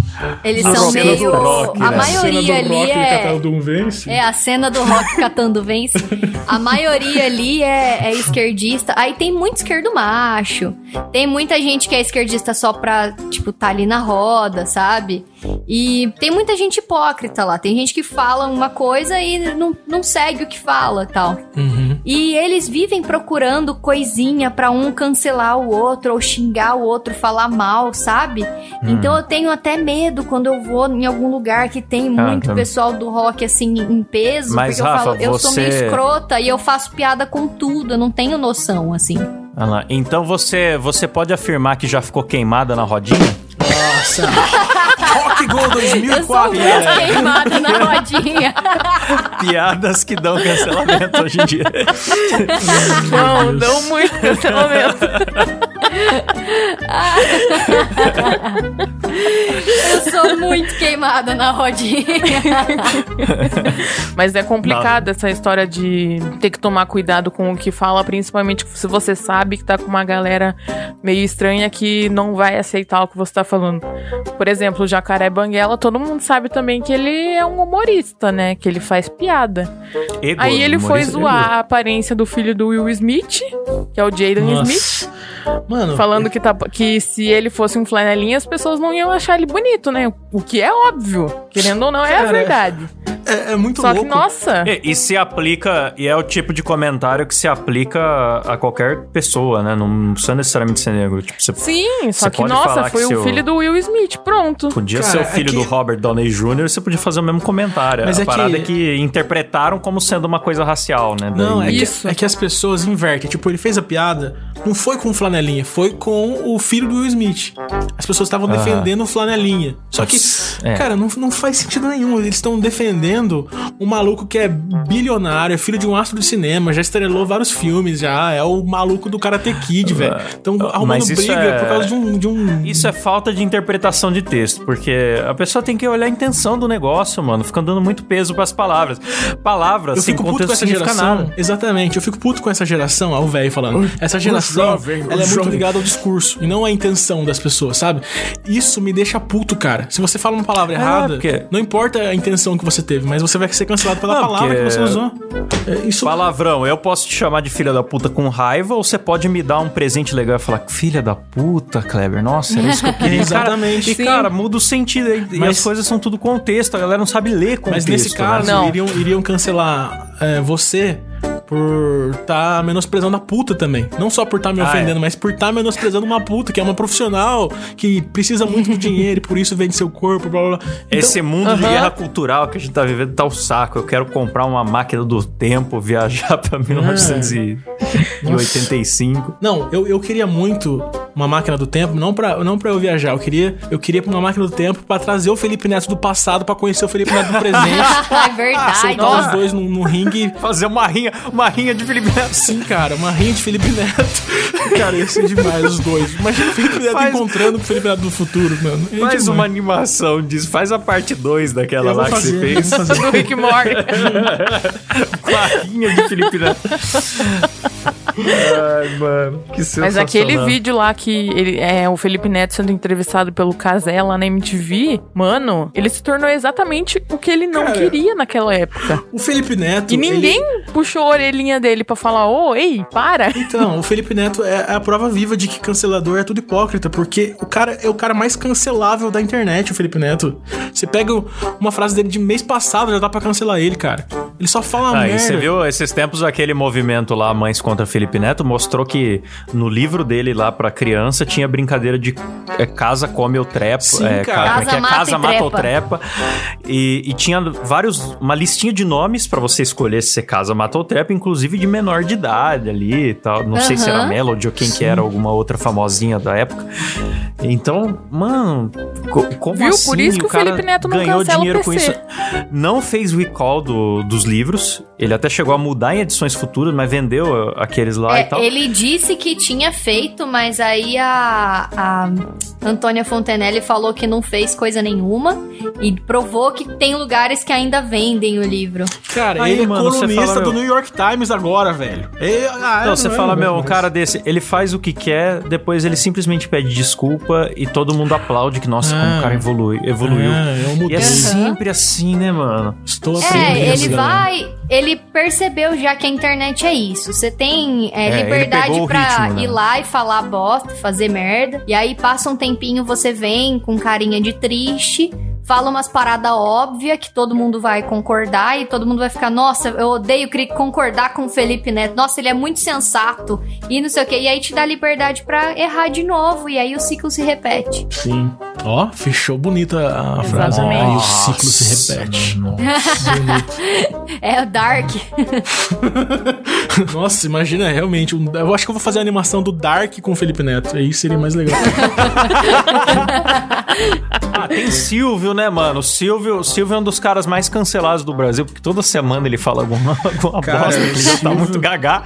Eles a são meio. Rock, a né? maioria a ali é. Vence. É, a cena do rock catando vence. a maioria ali é, é esquerdista. Aí tem muito esquerdo macho. Tem muita gente que é esquerdista só pra, tipo, tá ali na roda, sabe? E tem muita gente hipócrita lá. Tem gente que fala uma coisa e não, não segue o que fala tal. Uhum. E eles vivem procurando coisinha pra um cancelar o outro ou xingar o outro, falar mal, sabe? Uhum. Então eu tenho até medo quando eu vou em algum lugar que tem ah, muito ah, pessoal do rock assim em peso. Mas, porque Rafa, eu falo, eu sou meio escrota e eu faço piada com tudo. Eu não tenho noção, assim. Ah, então você, você pode afirmar que já ficou queimada na rodinha? Nossa! Rock Go 2004. Eu sou queimada na rodinha. Piadas que dão cancelamento hoje em dia. Não, dão muito cancelamento. Eu sou muito queimada na rodinha. Mas é complicado essa história de ter que tomar cuidado com o que fala, principalmente se você sabe que tá com uma galera meio estranha que não vai aceitar o que você tá falando. Por exemplo, o Jacaré Banguela, todo mundo sabe também que ele é um humorista, né? Que ele faz piada. Ego, Aí ele foi zoar ego. a aparência do filho do Will Smith, que é o Jaden Smith. Mano, falando que, tá, que se ele fosse um flanelinha, as pessoas não iam achar ele bonito, né? O que é óbvio. Querendo ou não, é Cara, a verdade. É, é muito Só louco. que, nossa. E, e, se aplica, e é o tipo de comentário que se aplica a qualquer pessoa, né? Não precisa necessariamente ser negro. Tipo, você, Sim, só que, nossa, foi o filho do Will Smith, pronto. Podia Cara, ser o filho é que... do Robert Downey Jr., você podia fazer o mesmo comentário. Mas a é parada que... é que interpretaram como sendo uma coisa racial, né? Não, é que, é que as pessoas invertem. Tipo, ele fez a piada, não foi com flanelinha, foi com o filho do Will Smith. As pessoas estavam defendendo o flanelinha. Só que, é. cara, não, não faz sentido nenhum. Eles estão defendendo um maluco que é bilionário, é filho de um astro de cinema, já estrelou vários filmes, já é o maluco do Karate Kid, velho. Então arrumando briga é... por causa de um, de um. Isso é falta de interpretação de texto, porque a pessoa tem que olhar a intenção do negócio, mano. Fica dando muito peso pras palavras. Palavras, eu sem fico puto com essa geração. Nada. Exatamente, eu fico puto com essa geração, ó, o velho falando. Essa geração, ela é muito ligada ao discurso e não à intenção das pessoas, sabe? Isso me deixa puto, cara. Se você fala uma palavra é, errada, porque... não importa a intenção que você teve, mas você vai ser cancelado pela não, palavra porque... que você usou. É, isso... Palavrão, eu posso te chamar de filha da puta com raiva ou você pode me dar um presente legal e falar, filha da puta, Kleber, nossa, era isso que eu queria. Exatamente. E, cara, muda o sentido. E mas... as coisas são tudo contexto, a galera não sabe ler contexto. Mas nesse caso, né? iriam, iriam cancelar é, você por estar tá menosprezando a puta também. Não só por estar tá me ah, ofendendo, é. mas por estar tá menosprezando uma puta, que é uma profissional, que precisa muito de dinheiro e por isso vende seu corpo, blá blá blá. Então, Esse mundo uh -huh. de guerra cultural que a gente tá vivendo tá o saco. Eu quero comprar uma máquina do tempo, viajar pra 1985. Ah. Não, eu, eu queria muito uma máquina do tempo, não pra, não pra eu viajar, eu queria, eu queria uma máquina do tempo pra trazer o Felipe Neto do passado pra conhecer o Felipe Neto do presente. é verdade. Soltar os dois no, no ringue. Fazer uma rinha, uma rinha de Felipe Neto. Sim, cara, uma rinha de Felipe Neto. cara, ia ser demais os dois. Imagina o Felipe Neto faz... encontrando com o Felipe Neto do futuro, mano. Ia faz demais. uma animação disso, faz a parte 2 daquela lá fazer, que você fez. Do Rick com a rinha de Felipe Neto. Ai, mano, que Mas aquele vídeo lá que ele é o Felipe Neto sendo entrevistado pelo Casé lá na MTV, mano, ele se tornou exatamente o que ele não Cara, queria naquela época. O Felipe Neto. E ninguém ele... puxou a orelhinha dele para falar, ô, oh, ei, para. Então, o Felipe Neto é a prova viva de que cancelador é tudo hipócrita, porque o cara é o cara mais cancelável da internet, o Felipe Neto. Você pega uma frase dele de mês passado, já dá pra cancelar ele, cara. Ele só fala ah, merda. você viu esses tempos aquele movimento lá, Mães contra Felipe Neto, mostrou que no livro dele lá pra criança tinha brincadeira de é, casa come ou trepa. Sim, é, cara. Casa, que é, mata, casa mata trepa. ou trepa. E, e tinha vários, uma listinha de nomes para você escolher se você casa, mata ou trepa, inclusive de menor de idade ali e tal. Não uhum. sei se era Melody ou quem Sim. que era, alguma outra famosinha da época. Então, mano, como Viu? assim? Por isso que o, o Felipe Neto não ganhou dinheiro com isso. Não fez recall do, dos livros. Ele até chegou a mudar em edições futuras, mas vendeu aqueles lá é, e tal. Ele disse que tinha feito, mas aí a, a Antônia Fontenelle falou que não fez coisa nenhuma e provou que tem lugares que ainda vendem o livro. Cara, aí, ele é mano, colunista fala, do New York Times agora, velho. ah, então, você fala, meu, um cara desse, ele faz o que quer, depois ele simplesmente pede desculpa participa e todo mundo aplaude que, nossa, como o cara evolui, evoluiu. É, eu E é sempre assim, né, mano? Estou assim. É, ele vai. Ele percebeu já que a internet é isso. Você tem é, é, liberdade pra ritmo, né? ir lá e falar bosta, fazer merda. E aí passa um tempinho, você vem com carinha de triste fala umas paradas óbvias que todo mundo vai concordar e todo mundo vai ficar, nossa, eu odeio concordar com o Felipe Neto, nossa, ele é muito sensato e não sei o que. E aí te dá liberdade para errar de novo e aí o ciclo se repete. Sim. Ó, fechou bonita a frase. Aí o ciclo se repete. Nossa, é o Dark. nossa, imagina realmente. Eu acho que eu vou fazer a animação do Dark com o Felipe Neto. Aí seria mais legal. ah, tem Silvio, né, mano? O Silvio, Silvio é um dos caras mais cancelados do Brasil, porque toda semana ele fala alguma, alguma Cara, bosta, ele já tá muito gagá.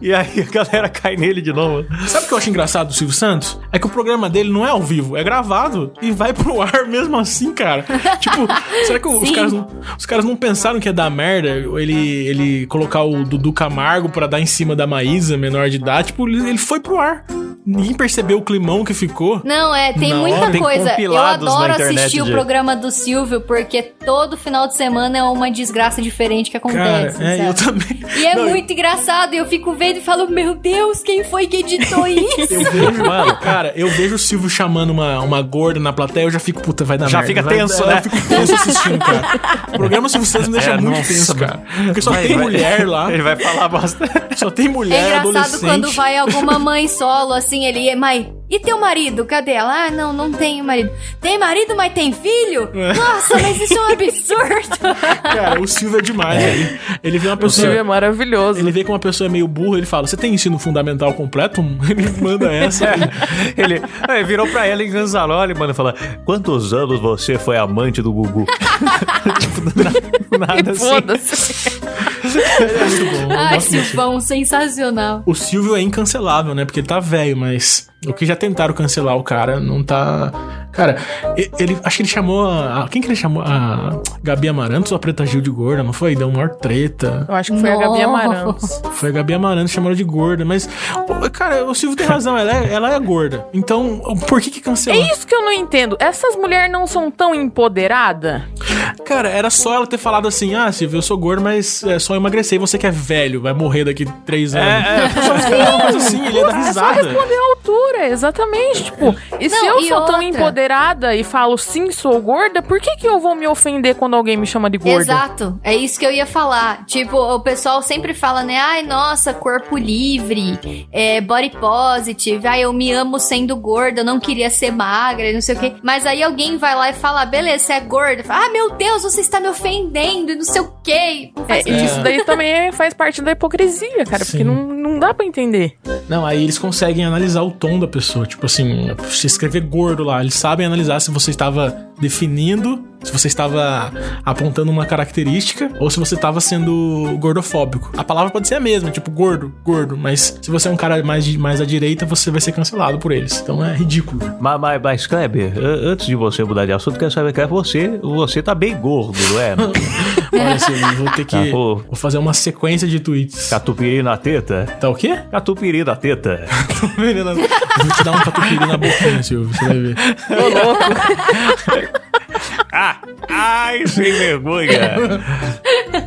E aí a galera cai nele de novo. Sabe o que eu acho engraçado do Silvio Santos? É que o programa dele não é ao vivo, é gravado e vai pro ar mesmo assim, cara. tipo, será que os caras, não, os caras não pensaram que ia dar merda ele, ele colocar o Dudu Camargo pra dar em cima da Maísa, menor de idade? Tipo, ele foi pro ar. Ninguém percebeu o climão que ficou. Não, é, tem muita hora. coisa. Tem eu adoro assistir o programa do Silvio, porque todo final de semana é uma desgraça diferente que acontece. Cara, é, eu também. E é Não, muito eu... engraçado, e eu fico vendo e falo, meu Deus, quem foi que editou isso? eu vejo, mano, cara, eu vejo o Silvio chamando uma, uma gorda na plateia, eu já fico, puta, vai dar Já merda, fica vai, tenso, né? Eu fico tenso assistindo, cara. O programa Silvio Santos me deixa é, muito nossa, tenso, cara. Porque só vai, tem vai, mulher lá. Ele vai falar bosta. Só tem mulher, É engraçado adolescente. quando vai alguma mãe solo, assim, Singeliye May e teu marido? Cadê ela? Ah, não, não tenho marido. Tem marido, mas tem filho? É. Nossa, mas isso é um absurdo. Cara, o Silvio é demais. É. Ele, ele vê uma pessoa. O Silvio é maravilhoso. Ele vê que uma pessoa é meio burra, ele fala: Você tem ensino fundamental completo? Ele manda essa. ele, ele virou pra ela em Ganzaroli, mano, e fala: Quantos anos você foi amante do Gugu? tipo, nada, assim. Foda-se. é muito bom. Ai, Silvão, sensacional. O Silvio é incancelável, né? Porque ele tá velho, mas o que já tentaram cancelar o cara não tá. Cara, ele. Acho que ele chamou a. Quem que ele chamou? A Gabi Amarantos ou a Preta Gil de gorda, não foi? Deu uma maior treta. Eu acho que foi Nossa. a Gabi Amarantos. Foi a Gabi Amarantos chamou ela de gorda. Mas, cara, o Silvio tem razão, ela é, ela é gorda. Então, por que que cancelou? É isso que eu não entendo. Essas mulheres não são tão empoderadas? Cara, era só ela ter falado assim: ah, Silvio, eu sou gordo, mas é só emagrecer. E você que é velho, vai morrer daqui três anos. É, é. Só responder uma coisa assim, ele ia dar risada. É só responder a altura, exatamente. Tipo, e não, se eu e sou outra? tão empoderada e falo sim, sou gorda, por que que eu vou me ofender quando alguém me chama de gorda? Exato, é isso que eu ia falar. Tipo, o pessoal sempre fala, né? Ai, nossa, corpo livre, é, body positive, ai, eu me amo sendo gorda, eu não queria ser magra, não sei o quê. Mas aí alguém vai lá e fala, beleza, você é gorda. Fala, ah, meu Deus, você está me ofendendo e não sei o quê. É, isso daí também faz parte da hipocrisia, cara, Sim. porque não, não dá para entender. Não, aí eles conseguem analisar o tom da pessoa. Tipo assim, se escrever gordo lá, eles sabem analisar se você estava definindo se você estava apontando uma característica ou se você estava sendo gordofóbico. A palavra pode ser a mesma, tipo gordo, gordo, mas se você é um cara mais, mais à direita, você vai ser cancelado por eles. Então é ridículo. Mas, mas, mas Kleber, antes de você mudar de assunto, quero saber que é você, você tá bem gordo, não é? Olha, assim, vou ter que. Tá, vou fazer uma sequência de tweets. Catupiry na teta? Tá o quê? Catupiry na teta. Catupiry na... Vou te dar um catupiry na boquinha, Silvio, você vai ver. Ô, louco. ah, ai, sem vergonha.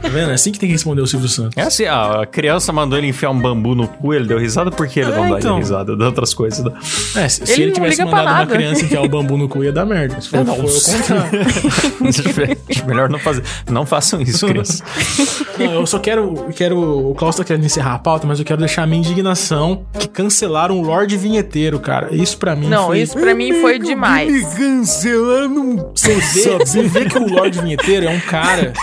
Tá vendo? É assim que tem que responder o Silvio Santos. É assim, a criança mandou ele enfiar um bambu no cu, ele deu risada porque ele é, não dá então. risada de outras coisas. Né? É, se ele, se ele tivesse mandado uma criança enfiar um bambu no cu, ia dar merda. Se for, não, for Melhor não fazer. Não façam isso, criança. Não, eu só quero. quero o Klaus tá querendo encerrar a pauta, mas eu quero deixar a minha indignação que cancelaram o Lorde Vinheteiro, cara. Isso pra mim não, foi. Não, isso pra mim foi demais. Me cancelando. Você vê, você vê que o Lorde Vinheteiro é um cara.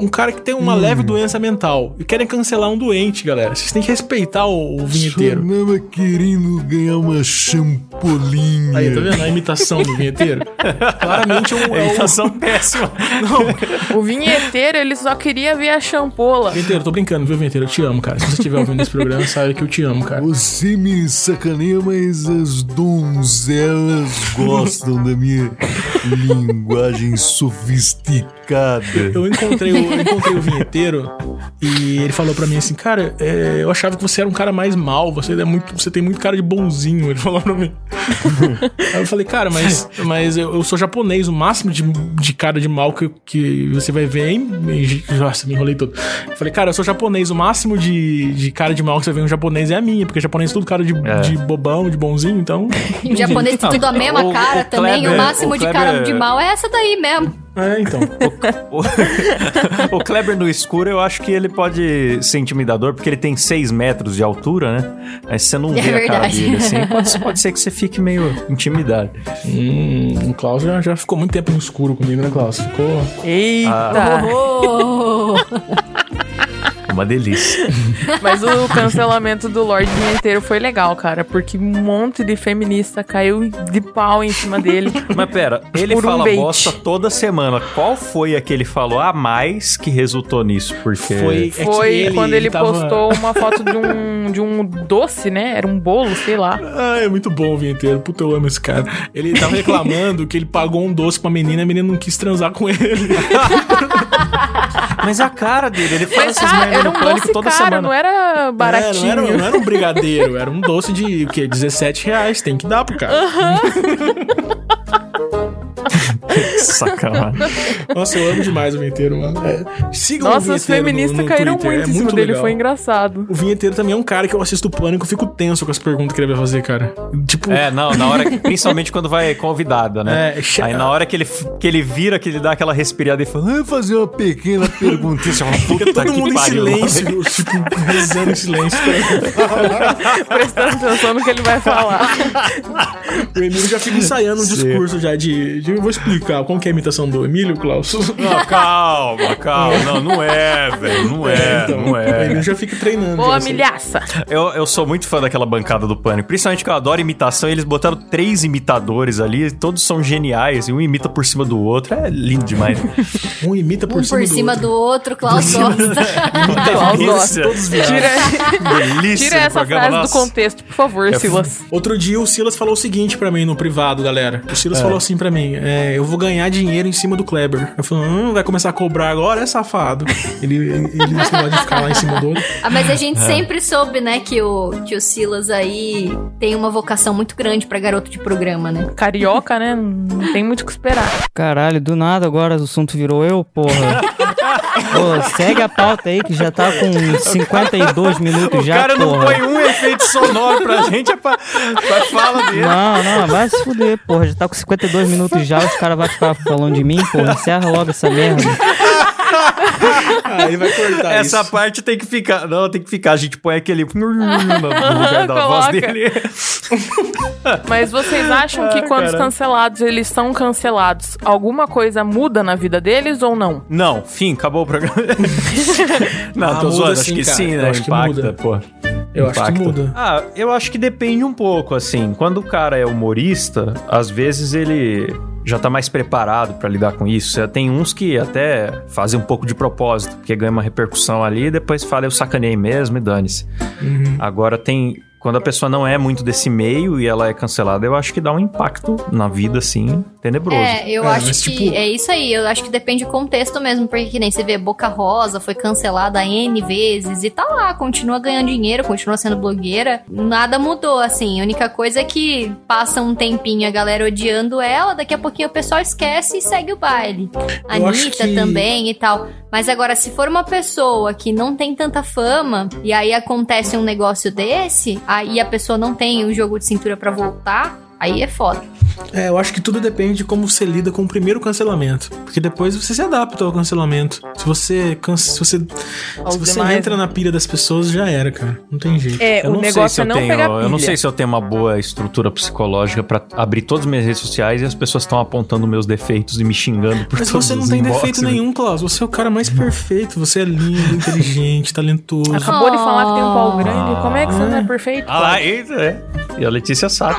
Um cara que tem uma hum. leve doença mental. E querem cancelar um doente, galera. Vocês têm que respeitar o, o vinheteiro. Sonama querendo ganhar uma champolinha. Aí, tá vendo a imitação do vinheteiro? Claramente um, é imitação o... péssima. Não. O vinheteiro, ele só queria ver a champola. Vinheteiro, tô brincando, viu, vinheteiro? Eu te amo, cara. Se você estiver ouvindo esse programa, sabe que eu te amo, cara. Você me sacaneia, mas as donzelas gostam da minha linguagem sofisticada. Eu encontrei o, eu encontrei o vinheteiro E ele falou para mim assim, cara, é, eu achava que você era um cara mais mal, você é muito, você tem muito cara de bonzinho. Ele falou pra mim. Aí eu falei, cara, mas, mas eu, eu, sou japonês, o máximo de, de cara de mal que, que você vai ver em. Nossa, me enrolei todo. Eu falei, cara, eu sou japonês, o máximo de, de cara de mal que você vê em um japonês é a minha, porque japonês é tudo cara de, é. de bobão, de bonzinho, então. Em japonês tudo a mesma o, cara o também, Kleber, o máximo o de cara de mal é essa daí mesmo. É, então. o, o, o, Kleber no escuro, eu acho que ele pode ser intimidador, porque ele tem 6 metros de altura, né? Aí você não é vê verdade. a cara dele assim. Pode, pode, ser que você fique meio intimidado. Hum, o Klaus já, já ficou muito tempo no escuro comigo, né, Klaus? Ficou. Eita! Ah. Oh. Uma delícia. Mas o cancelamento do Lorde inteiro foi legal, cara, porque um monte de feminista caiu de pau em cima dele. Mas pera, ele um fala bait. bosta toda semana. Qual foi a que ele falou a mais que resultou nisso? Porque foi, é foi ele, quando ele, ele tava... postou uma foto de um, de um doce, né? Era um bolo, sei lá. Ah, é muito bom o vinheteiro. Puta, eu amo esse cara. Ele tava reclamando que ele pagou um doce pra menina e a menina não quis transar com ele. Mas a cara dele, ele faz essas merdas era um doce toda semana. não era baratinho. É, não, era, não, era, um brigadeiro, era um doce de o quê? 17 reais. Tem que dar pro cara. Uhum. Sacanagem. Nossa, eu amo demais o vinheteiro, mano. É, sigam Nossa, o os feministas caíram Twitter. muito é em cima dele, legal. foi engraçado. O vinheteiro também é um cara que eu assisto o pânico, eu fico tenso com as perguntas que ele vai fazer, cara. Tipo. É, não, na hora. principalmente quando vai convidada, né? É, Aí na hora que ele, que ele vira, que ele dá aquela respirada e fala, ah, fazer uma pequena perguntinha. Fala, Fica todo mundo pariu, em silêncio, tipo, rezando em silêncio. Prestando atenção no que ele vai falar. o Emílio já fica ensaiando um discurso já de, de. Eu vou explicar. Como que é a imitação do Emílio, Klaus? Não, calma, calma. Não, não é, velho. Não é, é então, não é. O Emílio já fica treinando. Boa, assim. milhaça. Eu, eu sou muito fã daquela bancada do Pânico. Principalmente que eu adoro imitação. eles botaram três imitadores ali. Todos são geniais. E um imita por cima do outro. É lindo demais. um imita por um cima, por do, cima outro. do outro. Klaus gosta. Klaus gosta. Todos Tira, Delícia Tira essa frase Nossa. do contexto, por favor, é, Silas. Outro dia o Silas falou o seguinte para mim no privado, galera. O Silas é. falou assim para mim: é, eu vou ganhar dinheiro em cima do Kleber. Eu falei, hum, vai começar a cobrar agora, é safado. ele, ele, ele não pode ficar lá em cima do outro. Ah, mas a gente é. sempre soube, né, que o, que o Silas aí tem uma vocação muito grande para garoto de programa, né? Carioca, né? Não tem muito o que esperar. Caralho, do nada agora o assunto virou eu, porra. Pô, segue a pauta aí que já tá com 52 minutos o já, porra. O cara não põe um efeito sonoro pra gente, é pra, pra fala dele. Não, não, vai se fuder, porra. Já tá com 52 minutos já, os caras vão ficar falando de mim, porra. Encerra logo essa merda. Aí vai cortar Essa isso. parte tem que ficar. Não, tem que ficar. A gente põe aquele no lugar da voz dele. Mas vocês acham que quando os cancelados eles são cancelados, alguma coisa muda na vida deles ou não? Não, fim, acabou o programa. não, ah, tô zoando, acho que cara. sim, né? Impacta, pô. Eu Impacta. acho que muda. Ah, eu acho que depende um pouco, assim. Quando o cara é humorista, às vezes ele já tá mais preparado para lidar com isso. Tem uns que até fazem um pouco de propósito, porque ganha uma repercussão ali e depois fala eu sacanei mesmo e dane-se. Uhum. Agora tem quando a pessoa não é muito desse meio e ela é cancelada, eu acho que dá um impacto na vida, assim, tenebroso. É, eu é, acho que tipo... é isso aí. Eu acho que depende do contexto mesmo, porque que nem você vê Boca Rosa foi cancelada N vezes e tá lá, continua ganhando dinheiro, continua sendo blogueira. Nada mudou, assim. A única coisa é que passa um tempinho a galera odiando ela, daqui a pouquinho o pessoal esquece e segue o baile. A Anitta que... também e tal. Mas agora, se for uma pessoa que não tem tanta fama e aí acontece um negócio desse, aí a pessoa não tem o jogo de cintura para voltar, aí é foda. É, eu acho que tudo depende de como você lida com o primeiro cancelamento. Porque depois você se adapta ao cancelamento. Se você se você, se você demais, entra né? na pilha das pessoas, já era, cara. Não tem jeito. É, eu o negócio é não tenho, pegar pilha. Eu não sei se eu tenho uma boa estrutura psicológica para abrir todas as minhas redes sociais e as pessoas estão apontando meus defeitos e me xingando por Mas todos você não tem defeito né? nenhum, Klaus. Você é o cara mais perfeito. Você é lindo, inteligente, talentoso. Acabou oh. de falar que tem um pau grande. Como é que você não é perfeito? Ah lá, isso é. E a Letícia sabe.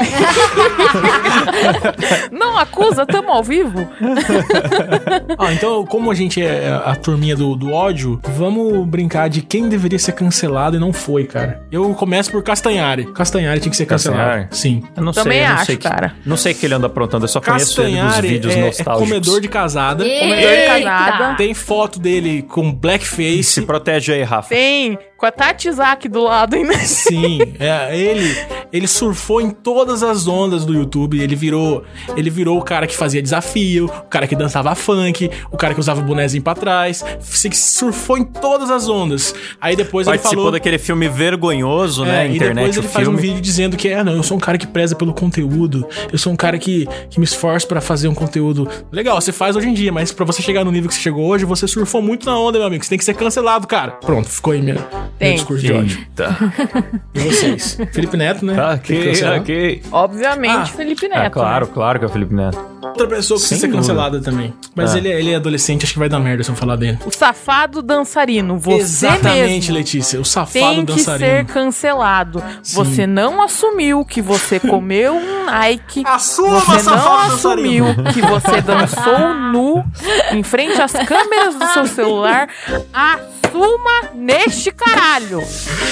Não acusa, tamo ao vivo. ah, então, como a gente é a turminha do, do ódio, vamos brincar de quem deveria ser cancelado e não foi, cara. Eu começo por Castanhari. Castanhari tinha que ser cancelado. Castanhari? Sim. Eu não Também sei, eu não acho, sei cara. Que, não sei o que ele anda aprontando, eu só Castanhari conheço ele dos vídeos é, nostálgicos. É comedor de casada. Eita. Comedor de casada. Tem foto dele com blackface. Se protege aí, Rafa. Tem com a Tati Isaac do lado ainda. Sim, é, ele, ele surfou em todas as ondas do YouTube. Ele virou, ele virou o cara que fazia desafio, o cara que dançava funk, o cara que usava o bonézinho pra trás. Surfou em todas as ondas. Aí depois Participou ele falou daquele filme vergonhoso, né? é, né? Internet, e depois ele faz filme. um vídeo dizendo que é, não, eu sou um cara que preza pelo conteúdo. Eu sou um cara que, que me esforço para fazer um conteúdo legal. Você faz hoje em dia, mas para você chegar no nível que você chegou hoje, você surfou muito na onda, meu amigo. Você tem que ser cancelado, cara. Pronto, ficou aí minha, tem. discurso de ódio. E vocês? Felipe Neto, né? Ok, ok. Obviamente, ah, Felipe Neto. Ah, claro, né? claro que é o Felipe Neto. Outra pessoa que precisa ser cancelada também. Mas é. ele, ele é adolescente, acho que vai dar merda se eu falar dele. O safado dançarino, você Exatamente, mesmo Letícia. O safado dançarino. Tem que ser cancelado. Sim. Você não assumiu que você comeu um Nike. Assuma, você não assumiu que você dançou nu em frente às câmeras do seu celular. Assuma neste caralho.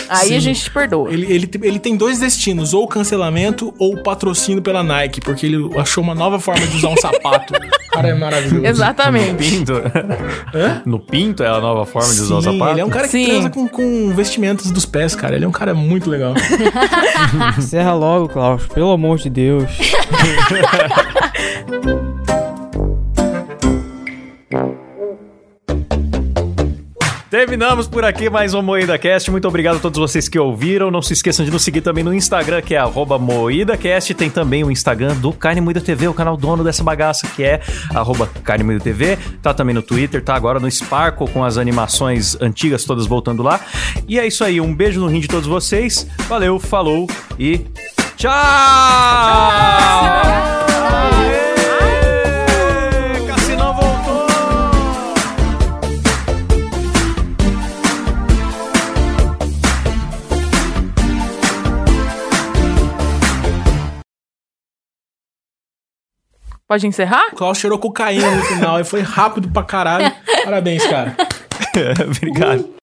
Aí Sim. a gente te perdoa. Ele, ele, ele tem dois destinos, ou cancelamento ou patrocínio pela Nike, porque ele achou uma nova forma de usar um sapato. cara é maravilhoso. Exatamente. No pinto. Hã? No pinto é a nova forma de usar o sapato? ele é um cara que Sim. transa com, com vestimentos dos pés, cara. Ele é um cara muito legal. Encerra logo, Klaus. Pelo amor de Deus. Terminamos por aqui mais um Moída Cast. Muito obrigado a todos vocês que ouviram. Não se esqueçam de nos seguir também no Instagram, que é MoídaCast. Tem também o Instagram do Carne Moída TV, o canal dono dessa bagaça, que é Carne Moída TV. Tá também no Twitter, tá agora no Sparkle com as animações antigas todas voltando lá. E é isso aí. Um beijo no rim de todos vocês. Valeu, falou e tchau! tchau! Pode encerrar? O Klaus cheirou cocaína no final e foi rápido pra caralho. Parabéns, cara. Obrigado.